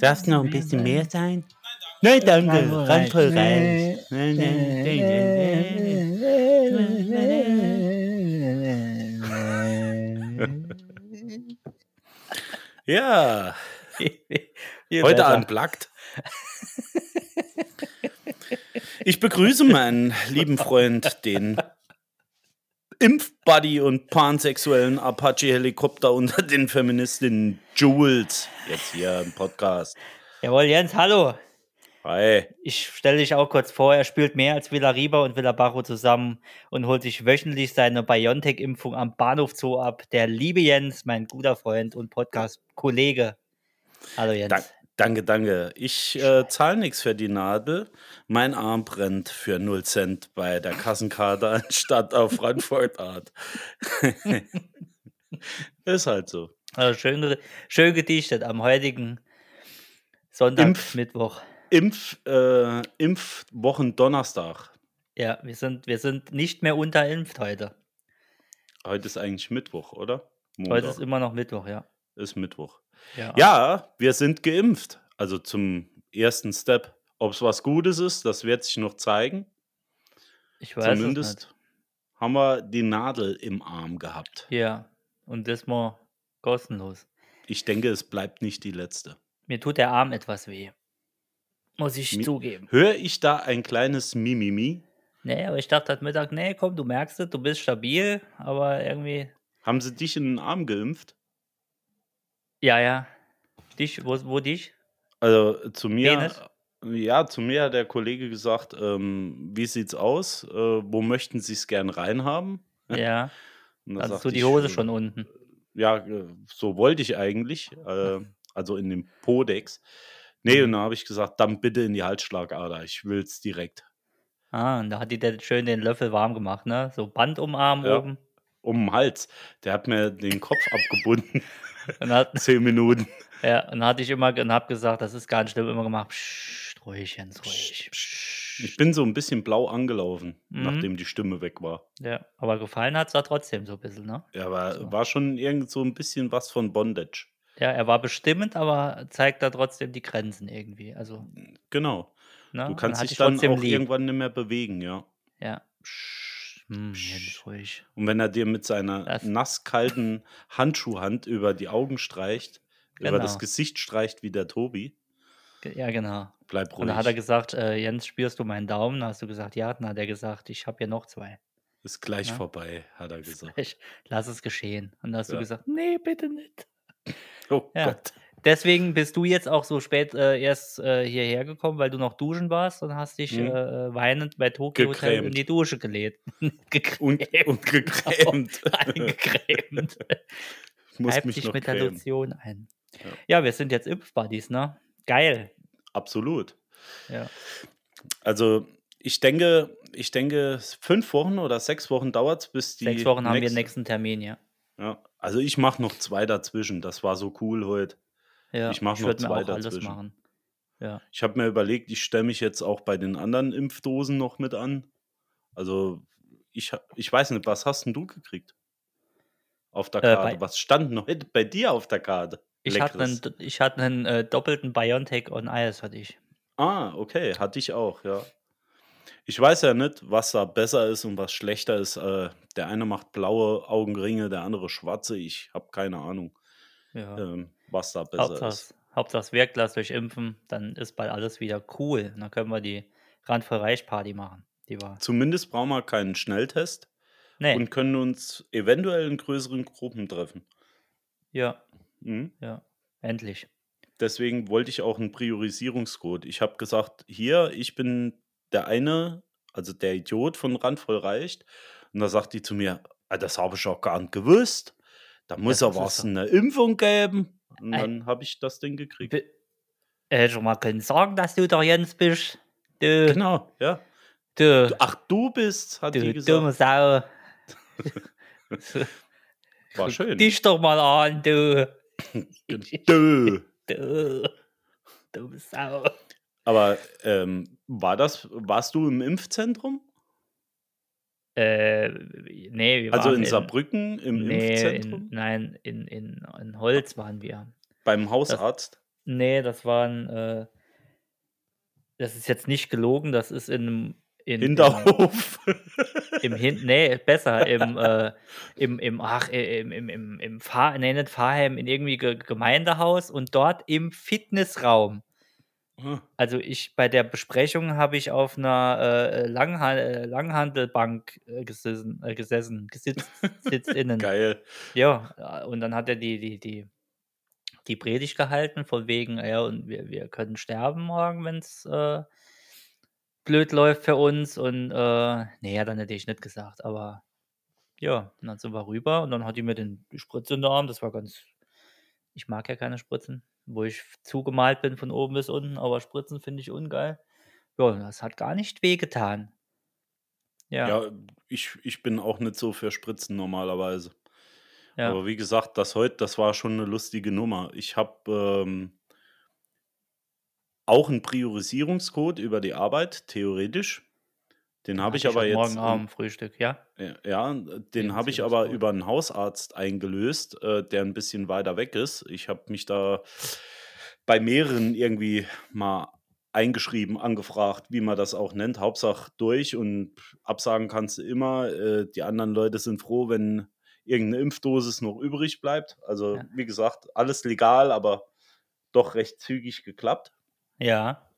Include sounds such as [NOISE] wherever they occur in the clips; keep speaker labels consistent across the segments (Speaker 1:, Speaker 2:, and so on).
Speaker 1: Darf es noch ein bisschen mehr sein? Nein, danke. Ran voll rein.
Speaker 2: Ja, [LAUGHS] heute
Speaker 1: besser.
Speaker 2: Ich begrüße meinen lieben Freund, den Impfbuddy und pansexuellen Apache-Helikopter unter den Feministinnen Jules, jetzt hier im Podcast.
Speaker 1: Jawohl, Jens, hallo.
Speaker 2: Hi.
Speaker 1: Ich stelle dich auch kurz vor, er spielt mehr als Villarriba und Villabajo zusammen und holt sich wöchentlich seine BioNTech-Impfung am Bahnhof Zoo ab. Der liebe Jens, mein guter Freund und Podcast-Kollege. Hallo Jens.
Speaker 2: Da, danke, danke. Ich äh, zahle nichts für die Nadel. Mein Arm brennt für 0 Cent bei der Kassenkarte [LAUGHS] anstatt auf Frankfurt Art. [LAUGHS] Ist halt so.
Speaker 1: Also schön, schön gedichtet am heutigen Sonntag,
Speaker 2: Impf-
Speaker 1: Mittwoch.
Speaker 2: Impf, äh, Impfwochen Donnerstag.
Speaker 1: Ja, wir sind, wir sind nicht mehr unterimpft heute.
Speaker 2: Heute ist eigentlich Mittwoch, oder?
Speaker 1: Heute ist immer noch Mittwoch, ja.
Speaker 2: ist Mittwoch.
Speaker 1: Ja,
Speaker 2: Ja, wir sind geimpft. Also zum ersten Step. Ob es was Gutes ist, das wird sich noch zeigen.
Speaker 1: ich weiß es
Speaker 2: Zumindest
Speaker 1: nicht.
Speaker 2: haben wir die Nadel im Arm gehabt.
Speaker 1: Ja, und das mal kostenlos.
Speaker 2: Ich denke, es bleibt nicht die letzte.
Speaker 1: Mir tut der Arm etwas weh. Muss ich
Speaker 2: Mi-
Speaker 1: zugeben.
Speaker 2: Höre ich da ein kleines Mimimi?
Speaker 1: Nee, aber ich dachte heute Mittag, nee, komm, du merkst es, du bist stabil, aber irgendwie,
Speaker 2: Haben sie dich in den Arm geimpft?
Speaker 1: Ja, ja. Dich, wo, wo dich?
Speaker 2: Also zu mir,
Speaker 1: Penis?
Speaker 2: ja, zu mir hat der Kollege gesagt, ähm, wie sieht's aus? Äh, wo möchten Sie es gern reinhaben? [LAUGHS]
Speaker 1: Ja,
Speaker 2: da
Speaker 1: also so die Hose schon unten.
Speaker 2: Ja, äh, so wollte ich eigentlich, äh, also in dem Podex. Nee,
Speaker 1: Mhm.
Speaker 2: und dann habe ich gesagt, dann bitte in die Halsschlagader, ich will's direkt.
Speaker 1: Ah, und da hat die der schön den Löffel warm gemacht, ne? So Band umarmen
Speaker 2: Ja.
Speaker 1: oben.
Speaker 2: Um den Hals. Der hat mir den Kopf [LAUGHS] abgebunden.
Speaker 1: Und, hat, [LAUGHS]
Speaker 2: Zehn Minuten.
Speaker 1: ja, und hatte ich immer und hab gesagt, das ist gar nicht schlimm, immer gemacht, pssst, ruhig, Jens, ruhig.
Speaker 2: Ich bin so ein bisschen blau angelaufen,
Speaker 1: Mhm.
Speaker 2: nachdem die Stimme weg war.
Speaker 1: Ja, aber gefallen hat es da trotzdem so ein bisschen, ne?
Speaker 2: Ja, aber
Speaker 1: So.
Speaker 2: war schon irgend so ein bisschen was von Bondage.
Speaker 1: Ja, er war bestimmend, aber zeigt da trotzdem die Grenzen irgendwie. Also,
Speaker 2: Genau.
Speaker 1: ne?
Speaker 2: Du kannst dich dann auch
Speaker 1: lieb.
Speaker 2: irgendwann nicht mehr bewegen, ja.
Speaker 1: Ja. Psst, hm, ruhig.
Speaker 2: Und wenn er dir mit seiner nasskalten Handschuhhand über die Augen streicht, über das
Speaker 1: Genau.
Speaker 2: Gesicht streicht wie der Tobi,
Speaker 1: Ja, genau.
Speaker 2: bleib
Speaker 1: Und
Speaker 2: ruhig.
Speaker 1: dann hat er gesagt, äh, Jens, spürst du meinen Daumen? Da hast du gesagt, ja. Dann hat er gesagt, ich habe hier noch zwei.
Speaker 2: Ist gleich
Speaker 1: Ja.
Speaker 2: vorbei, hat er gesagt.
Speaker 1: Ich, lass es geschehen. Und dann hast du
Speaker 2: Ja.
Speaker 1: gesagt, nee, bitte nicht.
Speaker 2: Oh
Speaker 1: Ja.
Speaker 2: Gott.
Speaker 1: Deswegen bist du jetzt auch so spät äh, erst äh, hierher gekommen, weil du noch duschen warst und hast dich
Speaker 2: Mhm.
Speaker 1: äh, weinend bei Tokyo Hotel in die Dusche gelegt.
Speaker 2: Und, [LAUGHS] und gecremt. [LAUGHS]
Speaker 1: Eingecremt.
Speaker 2: Muss mich
Speaker 1: dich
Speaker 2: noch
Speaker 1: mit der
Speaker 2: cremen.
Speaker 1: Lotion ein.
Speaker 2: Ja.
Speaker 1: Ja. wir sind jetzt Impfbuddies, ne? Geil.
Speaker 2: Absolut.
Speaker 1: Ja.
Speaker 2: Also ich denke, ich denke, fünf Wochen oder sechs Wochen dauert es, bis die.
Speaker 1: Sechs Wochen haben wir
Speaker 2: nächste-
Speaker 1: nächsten Termin, ja.
Speaker 2: Ja. Also ich mache noch zwei dazwischen. Das war so cool heute.
Speaker 1: Ja
Speaker 2: Ich mach noch zwei dazwischen.
Speaker 1: Ja.
Speaker 2: Ich habe mir überlegt, ich stelle mich jetzt auch bei den anderen Impfdosen noch mit an. Also ich, ich weiß nicht, was hast denn du gekriegt? Auf der
Speaker 1: Äh,
Speaker 2: Karte. was stand noch bei dir auf der Karte?
Speaker 1: Ich hatte einen, ich hatte einen äh, doppelten Biontech on Ice, hatte ich.
Speaker 2: Ah, okay, hatte ich auch, ja. Ich weiß ja nicht, was da besser ist und was schlechter ist. Äh, der eine macht blaue Augenringe, der andere schwarze. Ich habe keine Ahnung,
Speaker 1: Ja.
Speaker 2: ähm, was da besser
Speaker 1: Hauptsache,
Speaker 2: ist.
Speaker 1: Hauptsache es wirkt, lasst euch impfen, dann ist bald alles wieder cool. Und dann können wir die Randvoll Reich Party machen. Die war.
Speaker 2: Zumindest brauchen wir keinen Schnelltest
Speaker 1: Nee,
Speaker 2: und können uns eventuell in größeren Gruppen treffen.
Speaker 1: ja,
Speaker 2: Mhm.
Speaker 1: ja. Endlich.
Speaker 2: Deswegen wollte ich auch einen Priorisierungscode. Ich habe gesagt, hier, ich bin der eine, also der Idiot von Randvoll reicht. Und da sagt die zu mir, "Ah, das habe ich auch gar nicht gewusst. Da muss ja
Speaker 1: es
Speaker 2: was eine Impfung geben. Und dann habe ich das Ding gekriegt.
Speaker 1: Be- Er hätte schon mal können sagen, dass du der Jens bist. Du,
Speaker 2: Genau, ja.
Speaker 1: du,
Speaker 2: Du- Ach, du bist, hat die
Speaker 1: du
Speaker 2: gesagt.
Speaker 1: dumme Sau. [LAUGHS]
Speaker 2: War schön.
Speaker 1: Dich doch mal an, du. [LAUGHS]
Speaker 2: Dö. [LAUGHS]
Speaker 1: Du. Dumme Sau.
Speaker 2: Aber ähm, war das, warst du im Impfzentrum?
Speaker 1: Äh, ne, wir
Speaker 2: Also
Speaker 1: waren
Speaker 2: in
Speaker 1: in
Speaker 2: Saarbrücken im
Speaker 1: ne, in
Speaker 2: Impfzentrum?
Speaker 1: nein, in in in Holz waren wir.
Speaker 2: Beim
Speaker 1: Das
Speaker 2: Hausarzt?
Speaker 1: ne, das waren, äh das ist jetzt nicht gelogen, das ist in 'nem in im
Speaker 2: Hinterhof.
Speaker 1: im Hin ne, besser, im, äh im im ach, i im im im im Pfarr ne, nicht Pfarrheim, in irgendwie Ge Gemeindehaus und dort im Fitnessraum.
Speaker 2: Ah.
Speaker 1: Also, ich bei der Besprechung habe ich auf 'ner, äh, Langhan äh, Langhantelbank, äh, gesessen äh, gesessen, gesitzt, SitzInnen. [LAUGHS]
Speaker 2: Geil.
Speaker 1: Ja, äh, und dann hat er die die die die Predigt gehalten von wegen, ja, und wir wir können sterben morgen, wenn's, äh, blöd läuft für uns und, äh ne, hat er natürlich nicht gesagt, aber ja, und dann sind wir rüber und dann hat die mir den die Spritze in den Arm, das war ganz ich mag ja keine Spritzen, wo ich zugemalt bin von oben bis unten, aber Spritzen finde ich ungeil. Ja, das hat gar nicht wehgetan. Ja.
Speaker 2: Ja, ich ich bin auch nicht so für Spritzen normalerweise.
Speaker 1: Ja.
Speaker 2: Aber wie gesagt, das heut, das war schon 'ne lustige Nummer. Ich habe, ähm auch 'n Priorisierungscode über die Arbeit, theoretisch. Den habe ich
Speaker 1: ich
Speaker 2: aber jetzt
Speaker 1: Morgen
Speaker 2: im
Speaker 1: Frühstück, ja?
Speaker 2: Ja, den habe ich aber über 'n Hausarzt eingelöst, äh, der 'n bisschen weiter weg ist. Ich habe mich da bei mehreren irgendwie mal eingeschrieben, angefragt, wie man das auch nennt. Hauptsache durch und absagen kannst du immer. Äh, die anderen Leute sind froh, wenn irgend 'ne Impfdosis noch übrig bleibt. Also,
Speaker 1: Ja.
Speaker 2: wie gesagt, alles legal, aber doch recht zügig geklappt.
Speaker 1: Ja.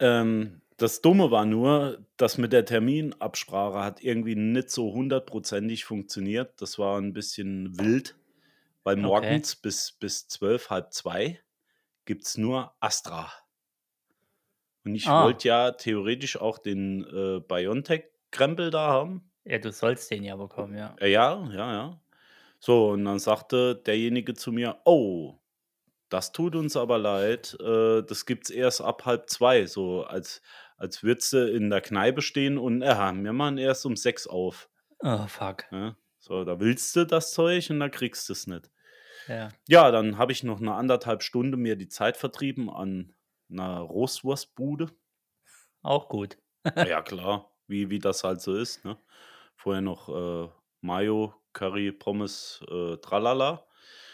Speaker 2: Ähm, das Dumme war nur, das mit der Terminabsprache hat irgendwie nicht so hundertprozentig funktioniert. Das war 'n bisschen wild, weil
Speaker 1: Okay.
Speaker 2: morgens bis bis 12, 1:30 gibt's nur Astra. Und ich
Speaker 1: Ah.
Speaker 2: wollte ja theoretisch auch den, äh, BioNTech-Krempel da haben.
Speaker 1: Ja, du sollst den ja bekommen, ja.
Speaker 2: Äh, ja, ja, ja. So, und dann sagte derjenige zu mir: „Oh, das tut uns aber leid, äh, das gibt's erst ab 1:30“, so als als würdest du in der Kneipe stehen und: „Ja, wir machen erst um 6 auf.“
Speaker 1: Oh, fuck.
Speaker 2: Ja, so, da willst du das Zeug und dann kriegst du's nicht.
Speaker 1: Ja.
Speaker 2: Ja, dann habe ich noch 'ne 1 1/2 Stunde mir die Zeit vertrieben an 'ner Roastwurstbude.
Speaker 1: Auch gut. [LAUGHS]
Speaker 2: Ja klar, wie wie das halt so ist, ne? Vorher noch, äh, Mayo, Curry, Pommes, äh, Tralala.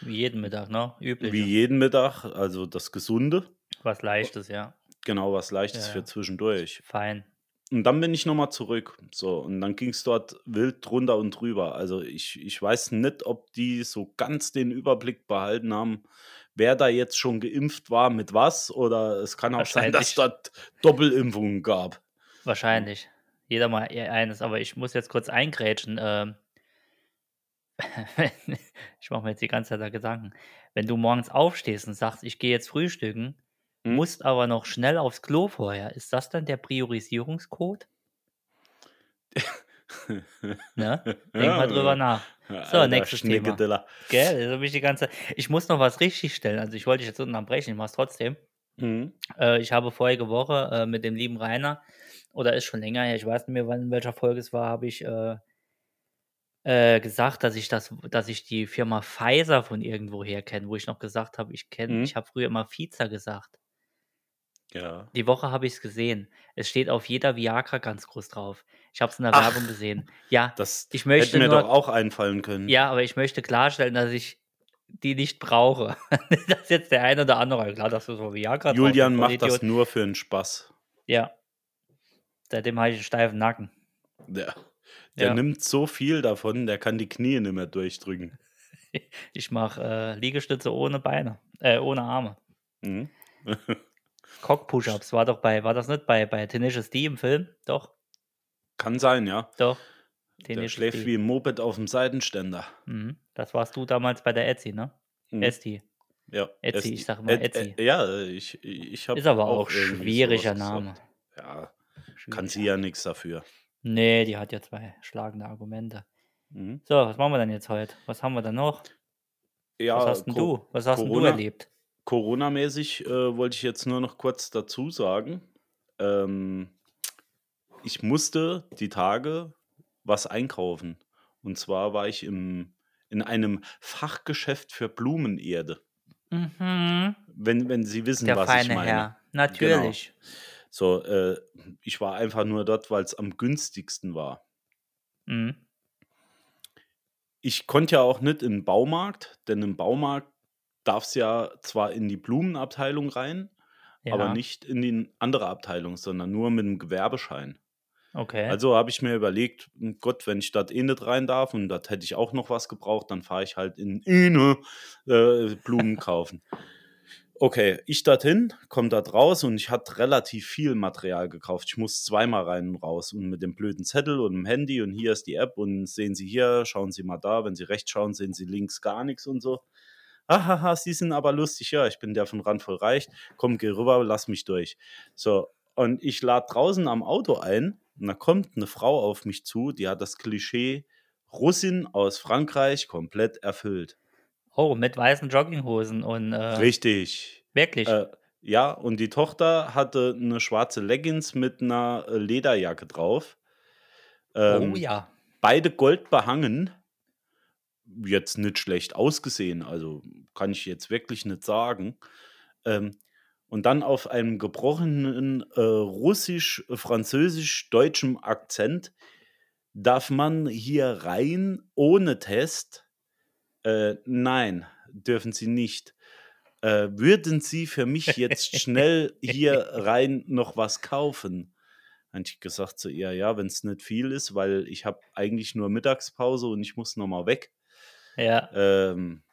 Speaker 1: Wie jeden Mittag, ne?
Speaker 2: Wie
Speaker 1: Übliche.
Speaker 2: jeden Mittag, also das Gesunde.
Speaker 1: Was Leichtes, ja.
Speaker 2: Genau, was Leichtes
Speaker 1: Ja,
Speaker 2: für zwischendurch.
Speaker 1: Fein.
Speaker 2: Und dann bin ich noch mal zurück. So, und dann ging's dort wild drunter und drüber. Also, ich ich weiß nicht, ob die so ganz den Überblick behalten haben, wer da jetzt schon geimpft war mit was, oder es kann auch sein, dass dort Doppelimpfungen gab.
Speaker 1: Wahrscheinlich. Jeder mal e eines, aber ich muss jetzt kurz eingrätschen, ähm [LAUGHS] ich mache mir jetzt die ganze Zeit da Gedanken. Wenn du morgens aufstehst und sagst: „Ich gehe jetzt frühstücken“. Musst aber noch schnell aufs Klo vorher. Ist das dann der Priorisierungscode? Ne? Denk mal drüber [LAUGHS] nach. So,
Speaker 2: alter
Speaker 1: nächstes Thema. Gell, habe ich die ganze ich muss noch was richtigstellen. Also, ich wollte dich jetzt unterbrechen, ich mache es trotzdem.
Speaker 2: Mhm.
Speaker 1: Äh, ich habe vorige Woche, äh, mit dem lieben Rainer oder ist schon länger her, ich weiß nicht mehr, wann in welcher Folge es war, habe ich, äh äh, gesagt, dass ich das dass ich die Firma Pfizer von irgendwoher kenne, wo ich noch gesagt habe, ich kenne
Speaker 2: Mhm.
Speaker 1: ich habe früher immer Pfizer gesagt.
Speaker 2: Ja.
Speaker 1: Die Woche habe ich's gesehen. Es steht auf jeder Viagra ganz groß drauf. Ich habe es in der
Speaker 2: Ach.
Speaker 1: Werbung gesehen. Ja,
Speaker 2: Das
Speaker 1: ich
Speaker 2: hätte
Speaker 1: möchte
Speaker 2: mir
Speaker 1: nur
Speaker 2: doch auch einfallen können.
Speaker 1: ja, aber ich möchte klarstellen, dass ich die nicht brauche. Nicht, [LAUGHS] dass jetzt der eine oder andere klar, dass du so Viagra
Speaker 2: Julian macht das
Speaker 1: Vollidiot.
Speaker 2: nur für 'n Spaß.
Speaker 1: Ja. Seitdem habe ich 'n steifen Nacken.
Speaker 2: Der der
Speaker 1: Ja.
Speaker 2: nimmt so viel davon, der kann die Knie nicht mehr durchdrücken. [LAUGHS]
Speaker 1: Ich mache, äh, Liegestütze ohne Beine äh, ohne Arme.
Speaker 2: Mhm. [LAUGHS]
Speaker 1: Cock Push-Ups war doch bei war das nicht bei bei Tenacious D im Film? Doch.
Speaker 2: Kann sein, ja.
Speaker 1: Doch.
Speaker 2: Der
Speaker 1: Tenacious
Speaker 2: schläft
Speaker 1: D.
Speaker 2: wie 'n Moped auf'm Seitenständer.
Speaker 1: Mhm. Das warst du damals bei der Etsy, ne?
Speaker 2: Mhm.
Speaker 1: Esti.
Speaker 2: Ja,
Speaker 1: Etsy, ich sage immer
Speaker 2: Ed
Speaker 1: Etsy.
Speaker 2: äh, ja, ich ich habe
Speaker 1: Ist aber auch
Speaker 2: so
Speaker 1: schwieriger
Speaker 2: was
Speaker 1: Name.
Speaker 2: gesagt. Ja, kann sie ja nix dafür.
Speaker 1: Ne, die hat ja 2 schlagende Argumente.
Speaker 2: Mhm.
Speaker 1: So, was machen wir denn jetzt heute? Was haben wir denn noch? Was
Speaker 2: Ja,
Speaker 1: hast 'n
Speaker 2: Co
Speaker 1: du was hast 'n du
Speaker 2: Corona
Speaker 1: erlebt?
Speaker 2: Corona-mäßig, äh, wollte ich jetzt nur noch kurz dazu sagen, ähm, ich musste die Tage was einkaufen. Und zwar war ich im in einem Fachgeschäft für Blumenerde.
Speaker 1: Mhm.
Speaker 2: Wenn wenn Sie wissen,
Speaker 1: Der
Speaker 2: was ich
Speaker 1: feine
Speaker 2: meine.
Speaker 1: Herr.
Speaker 2: Genau.
Speaker 1: Natürlich.
Speaker 2: So, äh, ich war einfach nur dort, weil's am günstigsten war.
Speaker 1: Mhm.
Speaker 2: Ich konnte ja auch nicht in den Baumarkt, denn im Baumarkt darf's ja zwar in die Blumenabteilung rein, aber
Speaker 1: Ja.
Speaker 2: nicht in die andere Abteilung, sondern nur mit 'nem Gewerbeschein.
Speaker 1: Okay.
Speaker 2: Also habe ich mir überlegt: „Hm, Gott, wenn ich dort eh nicht rein darf und dort hätte ich auch noch was gebraucht, dann fahre ich halt in Ine, äh, Blumen [LAUGHS] kaufen.“ Okay, ich dorthin, komme dort raus und ich hatte relativ viel Material gekauft. Ich muss zweimal rein und raus und mit dem blöden Zettel und dem Handy und hier ist die App und sehen Sie hier, schauen Sie mal da, wenn Sie rechts schauen, sehen Sie links gar nix und so. „Hahaha, Sie sind aber lustig. Ja, ich bin der von Randvoll Reicht. Komm, geh rüber, lass mich durch.“ So, und ich lade draußen am Auto ein und da kommt 'ne Frau auf mich zu, die hat das Klischee Russin aus Frankreich komplett erfüllt.
Speaker 1: Oh, mit weißen Jogginghosen und, äh
Speaker 2: Richtig.
Speaker 1: Wirklich?
Speaker 2: Äh, ja, und die Tochter hatte 'ne schwarze Leggings mit 'ner, äh, Lederjacke drauf.
Speaker 1: Oh
Speaker 2: Ähm,
Speaker 1: ja.
Speaker 2: beide gold behangen. Jetzt nicht schlecht ausgesehen, also kann ich jetzt wirklich nicht sagen. Ähm, und dann auf einem gebrochenen, äh, Russisch, Französisch-deutschem Akzent: „Darf man hier rein ohne Test?“ „Äh, nein, dürfen Sie nicht. Äh, würden Sie für mich jetzt schnell hier rein noch was kaufen?“ Habe ich gesagt zu ihr: „Ja, wenn's nicht viel ist, weil ich habe eigentlich nur Mittagspause und ich muss noch mal weg.“
Speaker 1: Ja.
Speaker 2: Ähm,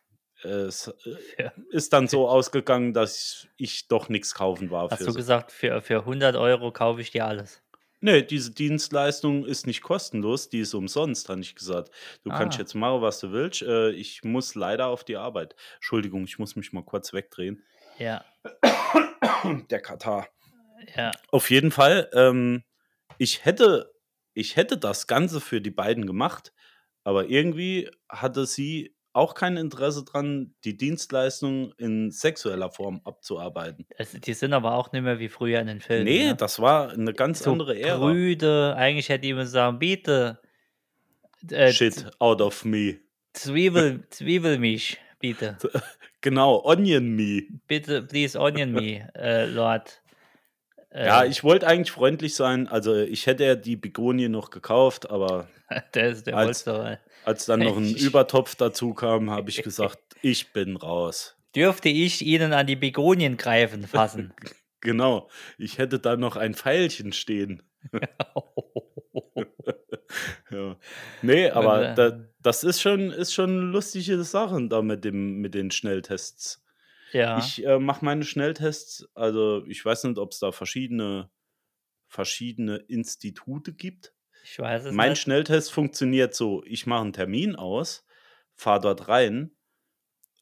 Speaker 2: es, äh, [LAUGHS]
Speaker 1: Ja.
Speaker 2: ist dann so ausgegangen, dass ich doch nix kaufen war
Speaker 1: Hast du gesagt: „Für für 100 € kaufe ich dir alles?“
Speaker 2: Ne, diese Dienstleistung ist nicht kostenlos, die ist umsonst, habe ich gesagt. „Du kannst
Speaker 1: Ah.
Speaker 2: jetzt machen, was du willst. Äh, ich muss leider auf die Arbeit.“ Entschuldigung, ich muss mich mal kurz wegdrehen.
Speaker 1: Ja. [COUGHS]
Speaker 2: Der Katarrh.
Speaker 1: Ja.
Speaker 2: Auf jeden Fall, ähm, ich hätte ich hätte das Ganze für die beiden gemacht, aber irgendwie hatte sie auch kein Interesse dran, die Dienstleistung in sexueller Form abzuarbeiten.
Speaker 1: Also, die sind aber auch nicht mehr wie früher in den Filmen,
Speaker 2: Ne,
Speaker 1: ne?
Speaker 2: das war 'ne ganz
Speaker 1: So
Speaker 2: andere Ära.
Speaker 1: prüde, eigentlich hätte die müssen sagen: „Bitte, äh,
Speaker 2: Shit out of me.
Speaker 1: Zwiebel [LAUGHS] Zwiebel mich, bitte.“
Speaker 2: Genau, onion me.
Speaker 1: „Bitte, please onion me, äh, Lord.“
Speaker 2: Ja,
Speaker 1: Äh,
Speaker 2: ich wollte eigentlich freundlich sein. Also, ich hätte ja die Begonie noch gekauft, aber [LAUGHS]
Speaker 1: der
Speaker 2: als
Speaker 1: wollt's doch, äh
Speaker 2: als dann noch 'n
Speaker 1: Ich
Speaker 2: Übertopf dazu kam, habe ich gesagt: „Ich bin raus.“
Speaker 1: „Dürfte ich Ihnen an die Begonien greifen fassen?“
Speaker 2: G [LAUGHS] genau. Ich hätte da noch ein Pfeilchen stehen. [LAUGHS] Ja. Ne,
Speaker 1: Und,
Speaker 2: aber da
Speaker 1: äh
Speaker 2: das ist schon ist schon lustige Sachen da mit dem mit den Schnelltests.
Speaker 1: Ja.
Speaker 2: Ich, äh, mache meine Schnelltests also, ich weiß nicht, ob's da verschiedene verschiedene Institute gibt.
Speaker 1: Ich weiß es
Speaker 2: Mein
Speaker 1: nicht.
Speaker 2: Schnelltest funktioniert so: Ich mache 'n Termin aus, fahre dort rein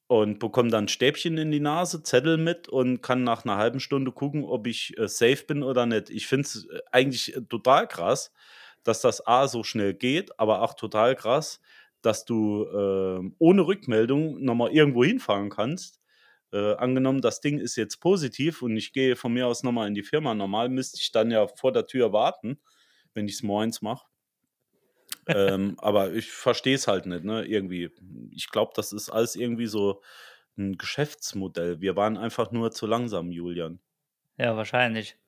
Speaker 2: und bekomme dann Stäbchen in die Nase, Zettel mit und kann nach 'ner halben Stunde gucken, ob ich, äh, safe bin oder nicht. Ich finde es, äh, eigentlich, äh, total krass, dass das A so schnell geht, aber auch total krass, dass du, ähm, ohne Rückmeldung noch mal irgendwo hinfahren kannst. Äh, angenommen, das Ding ist jetzt positiv und ich gehe von mir aus noch mal in die Firma. Normal müsste ich dann ja vor der Tür warten, wenn ich's morgens mache. Ähm, [LAUGHS] aber ich verstehe es halt nicht, ne, irgendwie. Ich glaube, das ist alles irgendwie so 'n Geschäftsmodell. Wir waren einfach nur zu langsam, Julian.
Speaker 1: Ja, wahrscheinlich.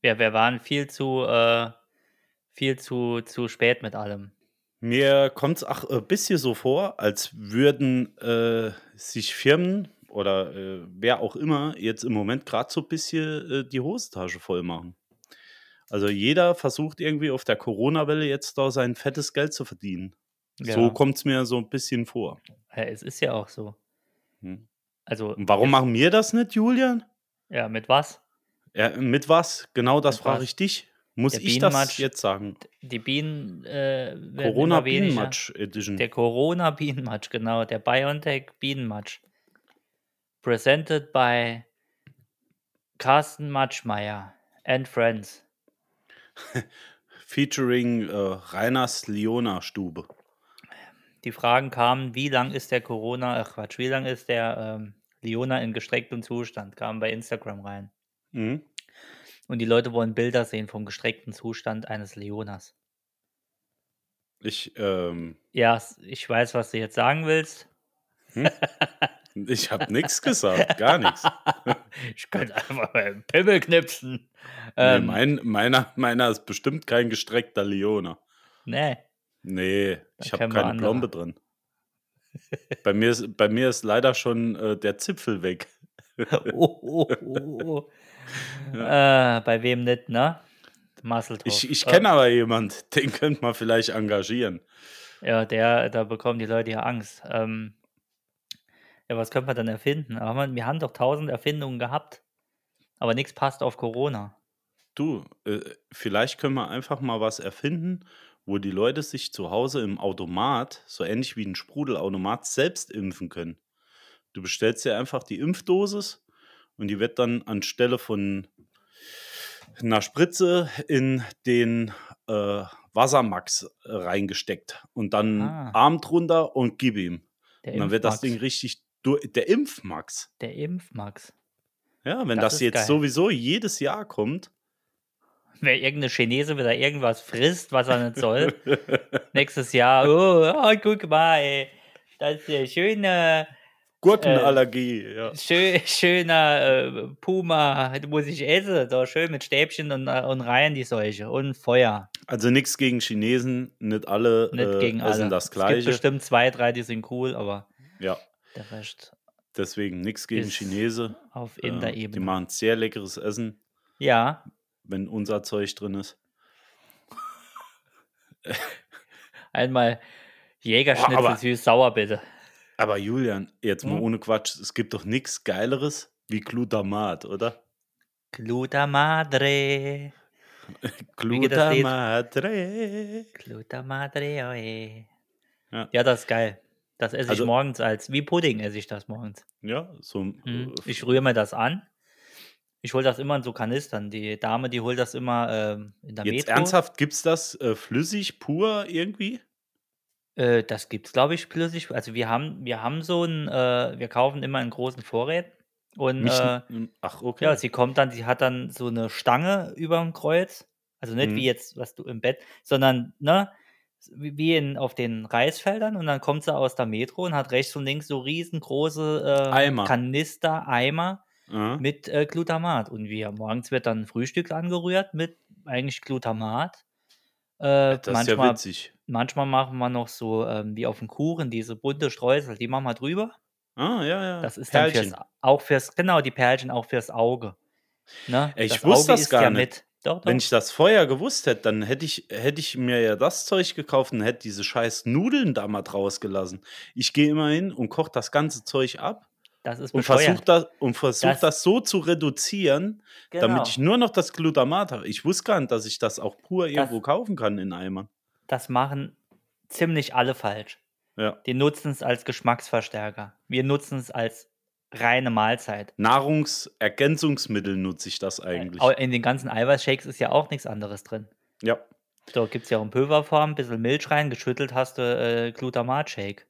Speaker 1: Wir wir waren viel zu äh, viel zu zu spät mit allem.
Speaker 2: Mir kommt's auch ein bisschen so vor, als würden, äh, sich Firmen oder, äh, wer auch immer jetzt im Moment grad so bisschen, äh, die Hosentasche voll machen. Also, jeder versucht irgendwie auf der Coronawelle jetzt da sein fettes Geld zu verdienen. So
Speaker 1: Ja.
Speaker 2: kommt's mir so 'n bisschen vor.
Speaker 1: Ja, es ist ja auch so.
Speaker 2: Mhm.
Speaker 1: Also,
Speaker 2: Und warum machen wir das nicht, Julian?
Speaker 1: Ja, mit was?
Speaker 2: Ja, mit was? Genau das frage ich dich. Muss
Speaker 1: Der
Speaker 2: ich das jetzt sagen?
Speaker 1: die Bienen, äh,
Speaker 2: Corona. Bienenmatsch Edition.
Speaker 1: Der Corona Bienenmatsch, genau, der BioNTech Bienenmatsch. Presented by Carsten Matschmeyer and friends. [LAUGHS]
Speaker 2: Featuring, äh, Reiners Leona-Stube.
Speaker 1: Die Fragen kamen: „Wie lang ist der Corona ach Quatsch, wie lang ist der, ähm, Leona in gestrecktem Zustand?“ Kamen bei Instagram rein.
Speaker 2: Mhm.
Speaker 1: Und die Leute wollen Bilder sehen vom gestreckten Zustand eines Leonas.
Speaker 2: Ich, ähm
Speaker 1: Ja, ich weiß, was du jetzt sagen willst.
Speaker 2: Hm? [LAUGHS] Ich habe nix gesagt, gar nix. [LAUGHS]
Speaker 1: Ich könnte einfach meinen Pimmel knipsen. Ähm
Speaker 2: mein meiner meiner ist bestimmt kein gestreckter Leona.
Speaker 1: Ne.
Speaker 2: Nee,
Speaker 1: Da
Speaker 2: ich habe keine. Plombe drin. Bei mir ist, bei mir ist leider schon äh, der Zipfel weg. [LAUGHS]
Speaker 1: Oh, oh, oh, oh. Äh, bei wem nicht, ne? Muscle
Speaker 2: Ich, ich kenne aber jemand, [LAUGHS] den könnte man vielleicht engagieren.
Speaker 1: Ja, der, da bekommen die Leute ja Angst. Ähm, ja, was könnte man dann erfinden? Aber wir haben doch tausend Erfindungen gehabt, aber nichts passt auf Corona.
Speaker 2: Du, äh, vielleicht können wir einfach mal was erfinden, wo die Leute sich zu Hause im Automat, so ähnlich wie ein Sprudelautomat, selbst impfen können. Du bestellst dir einfach die Impfdosis und die wird dann anstelle von einer Spritze in den äh, Wassermax äh, reingesteckt und dann
Speaker 1: Ah.
Speaker 2: Arm drunter und gib ihm.
Speaker 1: Der
Speaker 2: und dann wird das. Ding richtig durch. Der Impfmax.
Speaker 1: Der Impfmax.
Speaker 2: Ja, wenn
Speaker 1: Das
Speaker 2: das, jetzt
Speaker 1: geil.
Speaker 2: sowieso jedes Jahr kommt,
Speaker 1: Wer irgendeine Chinese wieder irgendwas frisst, was er nicht soll, [LAUGHS] nächstes Jahr, oh, oh, guck mal, ey, das ist der schöne,
Speaker 2: Gurkenallergie. ja.
Speaker 1: schön, schöner äh, Puma, muss ich essen, da schön mit Stäbchen und, äh, und rein die Seuche und Feuer,
Speaker 2: Also nichts gegen Chinesen, nicht alle
Speaker 1: nicht
Speaker 2: äh,
Speaker 1: gegen
Speaker 2: essen
Speaker 1: alle.
Speaker 2: das
Speaker 1: Es gibt
Speaker 2: Gleiche.
Speaker 1: bestimmt zwei, drei, die sind cool, aber
Speaker 2: Ja,
Speaker 1: der Rest
Speaker 2: deswegen nichts gegen
Speaker 1: Ist
Speaker 2: Chinese.
Speaker 1: auf
Speaker 2: Äh, die
Speaker 1: Inder-Ebene.
Speaker 2: machen sehr leckeres Essen,
Speaker 1: Ja,
Speaker 2: wenn unser Zeug drin ist. [LAUGHS]
Speaker 1: einmal Jägerschnitzel
Speaker 2: aber-
Speaker 1: süß-sauer bitte.
Speaker 2: Aber Julian, jetzt mal
Speaker 1: Hm?
Speaker 2: ohne Quatsch, es gibt doch nichts Geileres wie Glutamat, oder? Glutamadre.
Speaker 1: Gluta Madre, oe.
Speaker 2: Ja.
Speaker 1: Ja, das ist geil. Das esse ich
Speaker 2: Also-
Speaker 1: morgens als, wie Pudding esse ich das morgens.
Speaker 2: Ja, so
Speaker 1: Mhm.
Speaker 2: äh,
Speaker 1: Ich rühre mir das an. Ich hole das immer in so Kanistern. Die Dame, die holt das immer ähm, in der
Speaker 2: Jetzt
Speaker 1: Metro.
Speaker 2: ernsthaft, gibt's das äh, flüssig, pur irgendwie?
Speaker 1: Äh, das gibt's, glaube ich, flüssig. Also wir haben, wir haben so ein, äh, wir kaufen immer in großen Vorräten. Und äh,
Speaker 2: ach, okay.
Speaker 1: ja, sie kommt dann, sie hat dann so eine Stange über dem Kreuz. Also nicht
Speaker 2: Mhm.
Speaker 1: wie jetzt, was du im Bett, sondern, ne, wie in, auf den Reisfeldern und dann kommt sie aus der Metro und hat rechts und links so riesengroße äh,
Speaker 2: Eimer.
Speaker 1: Kanister, Eimer
Speaker 2: Aha.
Speaker 1: mit äh, Glutamat. Und wir morgens wird dann Frühstück angerührt mit eigentlich Glutamat. Äh,
Speaker 2: das ist ja
Speaker 1: manchmal,
Speaker 2: witzig.
Speaker 1: manchmal machen wir noch so ähm, wie auf dem Kuchen diese bunte Streusel, die machen wir drüber.
Speaker 2: Ah, ja, ja.
Speaker 1: Das ist dann fürs, auch fürs, genau, die Perlchen auch fürs Auge. Ne?
Speaker 2: Ich
Speaker 1: das
Speaker 2: wusste
Speaker 1: Auge
Speaker 2: das gar
Speaker 1: ja
Speaker 2: nicht.
Speaker 1: mit. Doch, doch.
Speaker 2: Wenn ich das vorher gewusst hätte, dann hätte ich, hätte ich mir ja das Zeug gekauft und hätte diese scheiß Nudeln da mal draus gelassen. Ich gehe immer hin und koche das ganze Zeug ab
Speaker 1: das ist
Speaker 2: und versuche das, und versuch
Speaker 1: Das-
Speaker 2: das, so zu reduzieren,
Speaker 1: genau.
Speaker 2: damit ich nur noch das Glutamat habe. Ich wusste gar nicht, dass ich das auch pur irgendwo kaufen kann in Eimern.
Speaker 1: das machen ziemlich alle falsch.
Speaker 2: Ja.
Speaker 1: Die nutzen es als Geschmacksverstärker. Wir nutzen es als reine Mahlzeit.
Speaker 2: Nahrungsergänzungsmittel nutze ich das eigentlich.
Speaker 1: Au- In den ganzen Eiweißshakes ist ja auch nichts anderes drin.
Speaker 2: Ja.
Speaker 1: So, gibt es ja auch in Pulverform, ein bisschen Milch rein, geschüttelt hast du äh, Glutamat-Shake.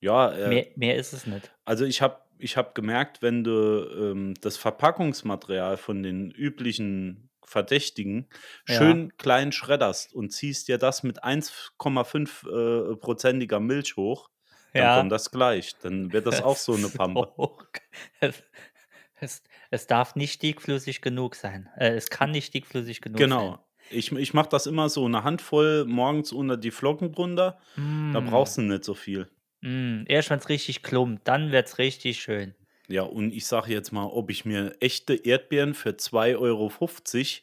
Speaker 2: Ja, äh,
Speaker 1: Mehr, mehr ist es nicht.
Speaker 2: Also ich habe ich hab gemerkt, wenn du ähm, das Verpackungsmaterial von den üblichen Verdächtigen
Speaker 1: Ja.
Speaker 2: schön klein schredderst und ziehst dir das mit 1,5 äh, prozentiger Milch hoch, dann
Speaker 1: Ja.
Speaker 2: kommt das gleich. Dann wird das auch so eine [LAUGHS] Pampe.
Speaker 1: Es, es, darf nicht dickflüssig genug sein. Äh, es kann nicht dickflüssig genug
Speaker 2: Genau. Ich, ich mache das immer so eine Handvoll morgens unter die Flocken drunter.
Speaker 1: sein.
Speaker 2: Da
Speaker 1: Mm,
Speaker 2: brauchst du nicht so viel.
Speaker 1: mm, erst wenn es richtig klumpt, dann wird es richtig schön.
Speaker 2: Ja, und ich sage jetzt mal, ob ich mir echte Erdbeeren für 2,50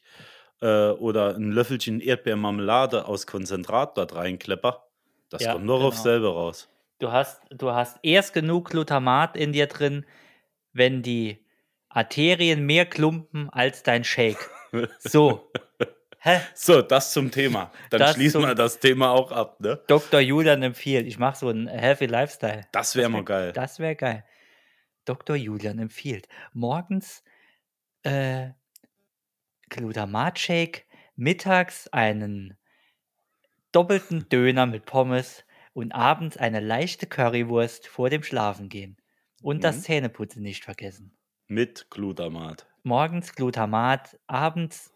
Speaker 2: Euro äh, oder ein Löffelchen Erdbeermarmelade aus Konzentrat dort reinklepper, das
Speaker 1: Ja,
Speaker 2: kommt doch auf
Speaker 1: genau.
Speaker 2: selber raus.
Speaker 1: Du hast, du hast erst genug Glutamat in dir drin, wenn die Arterien mehr klumpen als dein Shake. So. [LAUGHS] Hä?
Speaker 2: So, das zum Thema. Dann
Speaker 1: Das
Speaker 2: schließen wir das Thema auch ab, ne?
Speaker 1: Dr. Julian empfiehlt, ich mache so einen Healthy Lifestyle.
Speaker 2: Das wäre mal geil.
Speaker 1: Das wäre geil. Dr. Julian empfiehlt. Morgens äh, Glutamat-Shake, mittags einen doppelten Döner mit Pommes und abends eine leichte Currywurst vor dem Schlafengehen. Und das
Speaker 2: Mhm.
Speaker 1: Zähneputzen nicht vergessen.
Speaker 2: Mit Glutamat.
Speaker 1: Morgens Glutamat, abends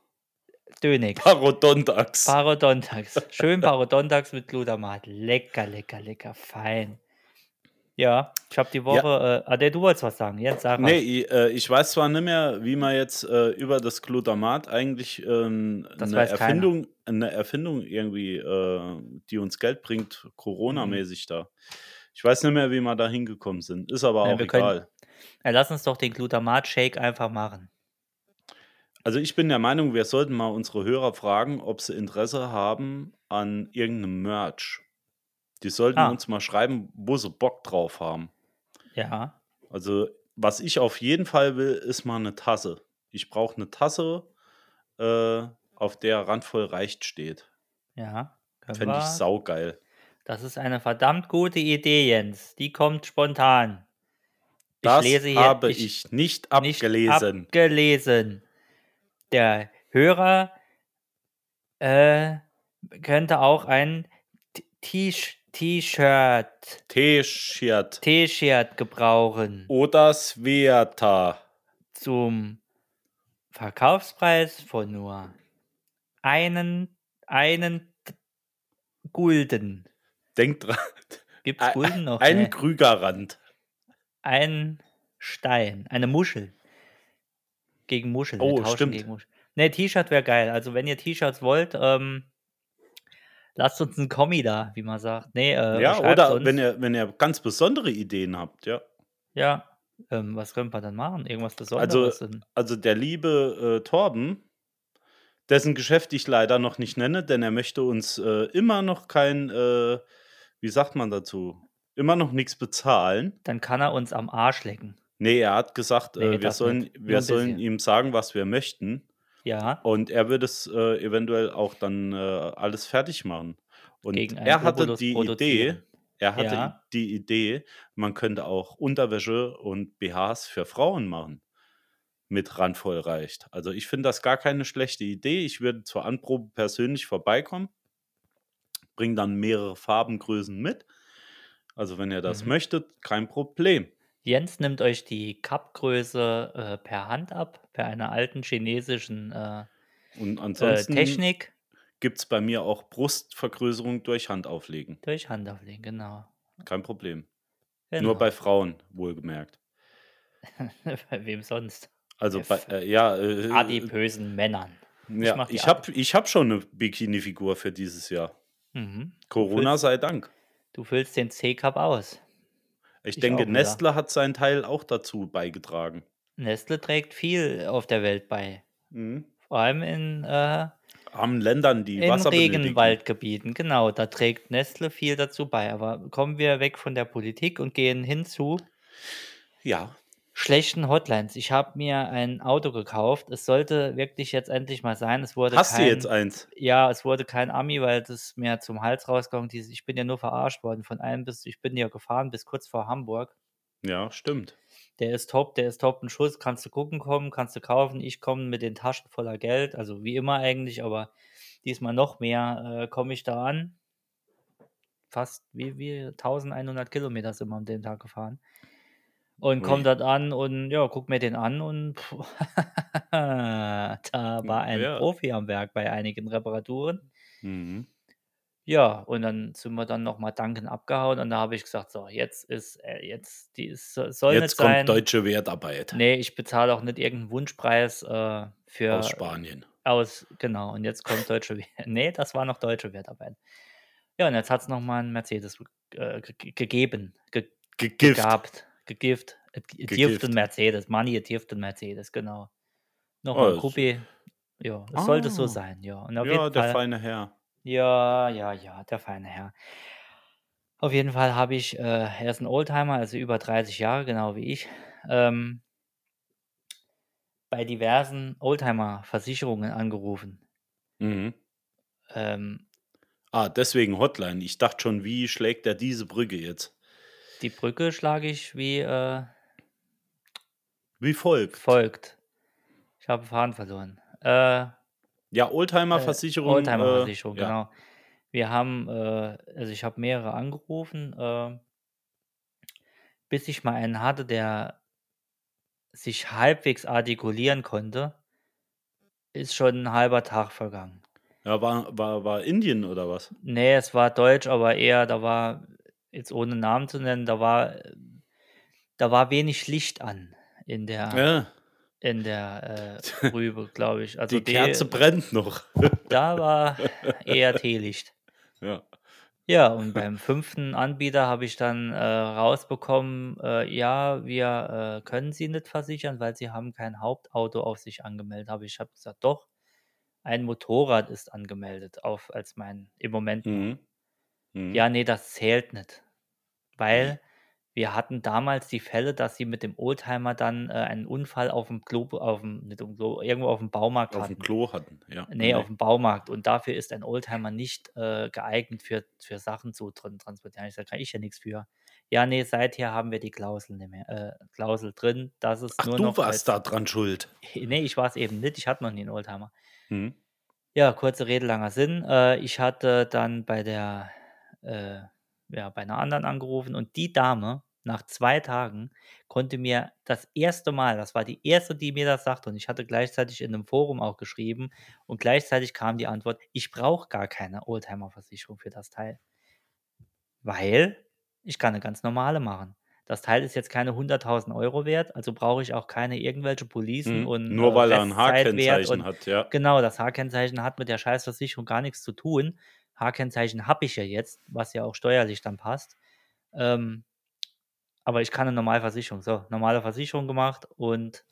Speaker 1: Dönig.
Speaker 2: Parodontax.
Speaker 1: Parodontax. Schön [LAUGHS] Parodontax mit Glutamat. Lecker, lecker, lecker, fein. Ja, ich habe die Woche. Äh, Ade, du wolltest was sagen. Jetzt sag
Speaker 2: Nee,
Speaker 1: was.
Speaker 2: ich, äh, ich weiß zwar nicht mehr, wie man jetzt äh, über das Glutamat eigentlich ähm, eine
Speaker 1: keiner.
Speaker 2: Erfindung, eine Erfindung irgendwie, äh, die uns Geld bringt, Corona-mäßig da. Ich weiß nicht mehr, wie wir da hingekommen sind. Ist aber
Speaker 1: Ja,
Speaker 2: auch
Speaker 1: können-
Speaker 2: egal.
Speaker 1: Ja, lass uns doch den Glutamat-Shake einfach machen.
Speaker 2: Also ich bin der Meinung, wir sollten mal unsere Hörer fragen, ob sie Interesse haben an irgendeinem Merch. Die sollten
Speaker 1: Ah.
Speaker 2: uns mal schreiben, wo sie Bock drauf haben.
Speaker 1: Ja.
Speaker 2: Also, was ich auf jeden Fall will, ist mal eine Tasse. Ich brauche eine Tasse, äh, auf der randvoll reicht steht.
Speaker 1: Ja.
Speaker 2: Fände ich saugeil.
Speaker 1: Das ist eine verdammt gute Idee, Jens. Die kommt spontan.
Speaker 2: Das
Speaker 1: lese hier-
Speaker 2: habe
Speaker 1: ich-
Speaker 2: ich, nicht
Speaker 1: Nicht
Speaker 2: abgelesen.
Speaker 1: abgelesen. Der Hörer äh, könnte auch ein T- T- T-Shirt,
Speaker 2: T-Shirt
Speaker 1: T-Shirt gebrauchen
Speaker 2: oder Sveta.
Speaker 1: zum Verkaufspreis von nur einen, einen Gulden.
Speaker 2: Denkt dran,
Speaker 1: Gibt es Gulden noch?
Speaker 2: ein
Speaker 1: Nee.
Speaker 2: Krügerrand.
Speaker 1: ein Stein, eine Muschel. Gegen Muscheln.
Speaker 2: Oh, stimmt.
Speaker 1: Gegen Muscheln. Ne, T-Shirt wäre geil. Also, wenn ihr T-Shirts wollt, ähm, lasst uns einen Kommi da, wie man sagt. Nee, äh,
Speaker 2: Ja, oder
Speaker 1: uns.
Speaker 2: wenn ihr, wenn ihr ganz besondere Ideen habt, ja.
Speaker 1: Ja, ähm, was können wir dann machen? Irgendwas
Speaker 2: Also,
Speaker 1: Besonderes? denn?
Speaker 2: also der liebe äh, Torben, dessen Geschäft ich leider noch nicht nenne, denn er möchte uns äh, immer noch kein, äh, wie sagt man dazu, immer noch nichts bezahlen.
Speaker 1: dann kann er uns am Arsch lecken.
Speaker 2: Nee, er hat gesagt,
Speaker 1: Nee,
Speaker 2: äh, wir sollen, wir sollen ihm sagen, was wir möchten.
Speaker 1: Ja,
Speaker 2: Und er wird es äh, eventuell auch dann äh, alles fertig machen. Und er hatte
Speaker 1: Obolus
Speaker 2: die Idee, er hatte
Speaker 1: Ja.
Speaker 2: die Idee, man könnte auch Unterwäsche und BHs für Frauen machen. Mit randvoll reicht. Also ich finde das gar keine schlechte Idee. Ich würde zur Anprobe persönlich vorbeikommen, bringe dann mehrere Farbengrößen mit. Also wenn ihr das
Speaker 1: Mhm.
Speaker 2: möchtet, kein Problem.
Speaker 1: Jens nimmt euch die Cup-Größe äh, per Hand ab, per einer alten chinesischen äh,
Speaker 2: Und
Speaker 1: äh,
Speaker 2: ansonsten
Speaker 1: Technik.
Speaker 2: gibt es bei mir auch Brustvergrößerung durch Handauflegen.
Speaker 1: Durch Hand auflegen, genau.
Speaker 2: Kein Problem.
Speaker 1: genau.
Speaker 2: Nur bei Frauen, wohlgemerkt. [LAUGHS]
Speaker 1: bei wem sonst?
Speaker 2: Also
Speaker 1: Bei
Speaker 2: äh, ja, äh,
Speaker 1: Adipösen Männern.
Speaker 2: ja,
Speaker 1: die
Speaker 2: ich habe ich hab schon eine Bikini-Figur für dieses Jahr.
Speaker 1: Mhm.
Speaker 2: Corona
Speaker 1: füllst-
Speaker 2: sei Dank.
Speaker 1: Du füllst den C-Cup aus.
Speaker 2: Ich,
Speaker 1: Ich
Speaker 2: denke,
Speaker 1: auch.
Speaker 2: Nestle hat seinen Teil auch dazu beigetragen.
Speaker 1: Nestle trägt viel auf der Welt bei.
Speaker 2: Mhm.
Speaker 1: Vor allem in, äh,
Speaker 2: Armen Ländern, die
Speaker 1: in
Speaker 2: Wasser.
Speaker 1: Regenwaldgebieten. Genau, da trägt Nestle viel dazu bei. Aber kommen wir weg von der Politik und gehen hin zu
Speaker 2: Ja,
Speaker 1: schlechten Hotlines. Ich habe mir ein Auto gekauft. Es sollte wirklich jetzt endlich mal sein. Es wurde
Speaker 2: hast
Speaker 1: kein,
Speaker 2: du jetzt eins?
Speaker 1: Ja, es wurde kein Ami, weil das mir zum Hals rausgekommen ist. Ich bin ja nur verarscht worden. Von einem bis, ich bin ja gefahren bis kurz vor Hamburg.
Speaker 2: Ja, stimmt.
Speaker 1: Der ist top, der ist top. Ein Schuss, kannst du gucken kommen, kannst du kaufen. Ich komme mit den Taschen voller Geld, also wie immer eigentlich, aber diesmal noch mehr äh, komme ich da an. Fast wie, wie 1100 Kilometer sind wir an dem Tag gefahren. Und komme dort an und ja, guck mir den an und puh, [LAUGHS] da war ein
Speaker 2: Ja.
Speaker 1: Profi am Werk bei einigen Reparaturen.
Speaker 2: Mhm.
Speaker 1: Ja, und dann sind wir dann nochmal danken abgehauen und da habe ich gesagt, so, jetzt ist, äh, jetzt, die ist, so- soll
Speaker 2: Jetzt
Speaker 1: nicht
Speaker 2: kommt
Speaker 1: sein.
Speaker 2: deutsche Wertarbeit
Speaker 1: Nee, ich bezahle auch nicht irgendeinen Wunschpreis äh, für
Speaker 2: aus Spanien.
Speaker 1: aus, genau, und jetzt kommt deutsche We- [LAUGHS] Nee, das war noch deutsche Wertarbeit. Ja, und jetzt hat es nochmal einen Mercedes äh, ge gegeben, ge
Speaker 2: Gegift.
Speaker 1: gehabt, gegift. Es
Speaker 2: Gegift.
Speaker 1: gibt einen Mercedes, Money, es gibt einen Mercedes, genau. Noch
Speaker 2: Oh,
Speaker 1: ein
Speaker 2: das-
Speaker 1: Coupé. Ja, es sollte so
Speaker 2: Ah.
Speaker 1: sein, ja. Und
Speaker 2: Ja, der
Speaker 1: Fall,
Speaker 2: feine Herr.
Speaker 1: ja, ja, ja, der feine Herr. Auf jeden Fall habe ich, äh, er ist ein Oldtimer, also über 30 Jahre, genau wie ich, ähm, bei diversen Oldtimer-Versicherungen angerufen.
Speaker 2: Mhm.
Speaker 1: Ähm,
Speaker 2: Ah, deswegen Hotline. Ich dachte schon, wie schlägt er diese Brücke jetzt?
Speaker 1: Die Brücke schlage ich wie äh,
Speaker 2: Wie folgt.
Speaker 1: folgt. Ich habe Faden verloren. Äh,
Speaker 2: Ja, Oldtimer-Versicherung.
Speaker 1: Oldtimer-Versicherung,
Speaker 2: äh, ja.
Speaker 1: genau. Wir haben, äh, also ich habe mehrere angerufen, äh, bis ich mal einen hatte, der sich halbwegs artikulieren konnte, ist schon ein halber Tag vergangen.
Speaker 2: Ja, war, war, war Indien oder was?
Speaker 1: Nee, es war Deutsch, aber eher, da war jetzt ohne Namen zu nennen, da war, da war wenig Licht an in der,
Speaker 2: Ja,
Speaker 1: in der äh, Rübe, [LAUGHS] glaube ich. Also
Speaker 2: die
Speaker 1: die,
Speaker 2: Kerze brennt noch. [LAUGHS]
Speaker 1: da war eher Teelicht.
Speaker 2: Ja.
Speaker 1: Ja, und beim fünften Anbieter habe ich dann äh, rausbekommen, äh, ja, wir äh, können Sie nicht versichern, weil Sie haben kein Hauptauto auf sich angemeldet. Aber ich habe gesagt, doch, ein Motorrad ist angemeldet auf als mein im Moment.
Speaker 2: Mhm. Mhm.
Speaker 1: Ja, nee, das zählt nicht. Weil wir hatten damals die Fälle, dass sie mit dem Oldtimer dann äh, einen Unfall auf dem Klo, auf dem, nicht um Klo, irgendwo auf dem Baumarkt
Speaker 2: Auf dem
Speaker 1: hatten.
Speaker 2: Klo hatten, ja.
Speaker 1: Nee, auf dem Baumarkt. Und dafür ist ein Oldtimer nicht äh, geeignet für, für Sachen zu tran- transportieren. Ich sage, kann ich ja nichts für. Ja, nee, seither haben wir die Klausel nicht mehr, äh, Klausel drin, dass es
Speaker 2: Ach,
Speaker 1: nur
Speaker 2: du
Speaker 1: noch
Speaker 2: warst
Speaker 1: als,
Speaker 2: da dran schuld. [LAUGHS]
Speaker 1: Nee, ich war es eben nicht. Ich hatte noch nie einen Oldtimer.
Speaker 2: Mhm.
Speaker 1: Ja, kurze Rede, langer Sinn. Äh, ich hatte dann bei der, äh, ja, bei einer anderen angerufen und die Dame nach zwei Tagen konnte mir das erste Mal, das war die erste, die mir das sagte und ich hatte gleichzeitig in einem Forum auch geschrieben und gleichzeitig kam die Antwort, ich brauche gar keine Oldtimer-Versicherung für das Teil, weil ich kann eine ganz normale machen. Das Teil ist jetzt keine 100.000 Euro wert, also brauche ich auch keine irgendwelche Policen
Speaker 2: Mhm.
Speaker 1: und
Speaker 2: Nur
Speaker 1: äh,
Speaker 2: weil er ein H-Kennzeichen hat, ja.
Speaker 1: Genau, das H-Kennzeichen hat mit der Scheißversicherung gar nichts zu tun. H-Kennzeichen habe ich ja jetzt, was ja auch steuerlich dann passt. Ähm, aber ich kann eine normale Versicherung. So, normale Versicherung gemacht und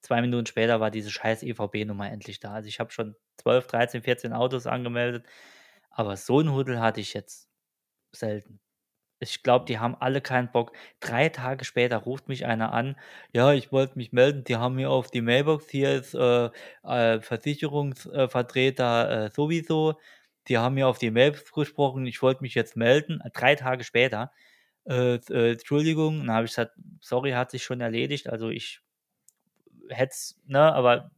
Speaker 1: zwei Minuten später war diese scheiß EVB-Nummer endlich da. Also ich habe schon 12, 13, 14 Autos angemeldet, aber so ein Hudel hatte ich jetzt selten. Ich glaube, die haben alle keinen Bock. Drei Tage später ruft mich einer an. Ja, ich wollte mich melden. Die haben mir auf die Mailbox, hier ist äh, äh, Versicherungsvertreter äh, sowieso. Die haben mir auf die Mailbox gesprochen. Ich wollte mich jetzt melden. Drei Tage später. Äh, äh, Entschuldigung. Dann habe ich gesagt, sorry, hat sich schon erledigt. Also ich hätte es, ne, aber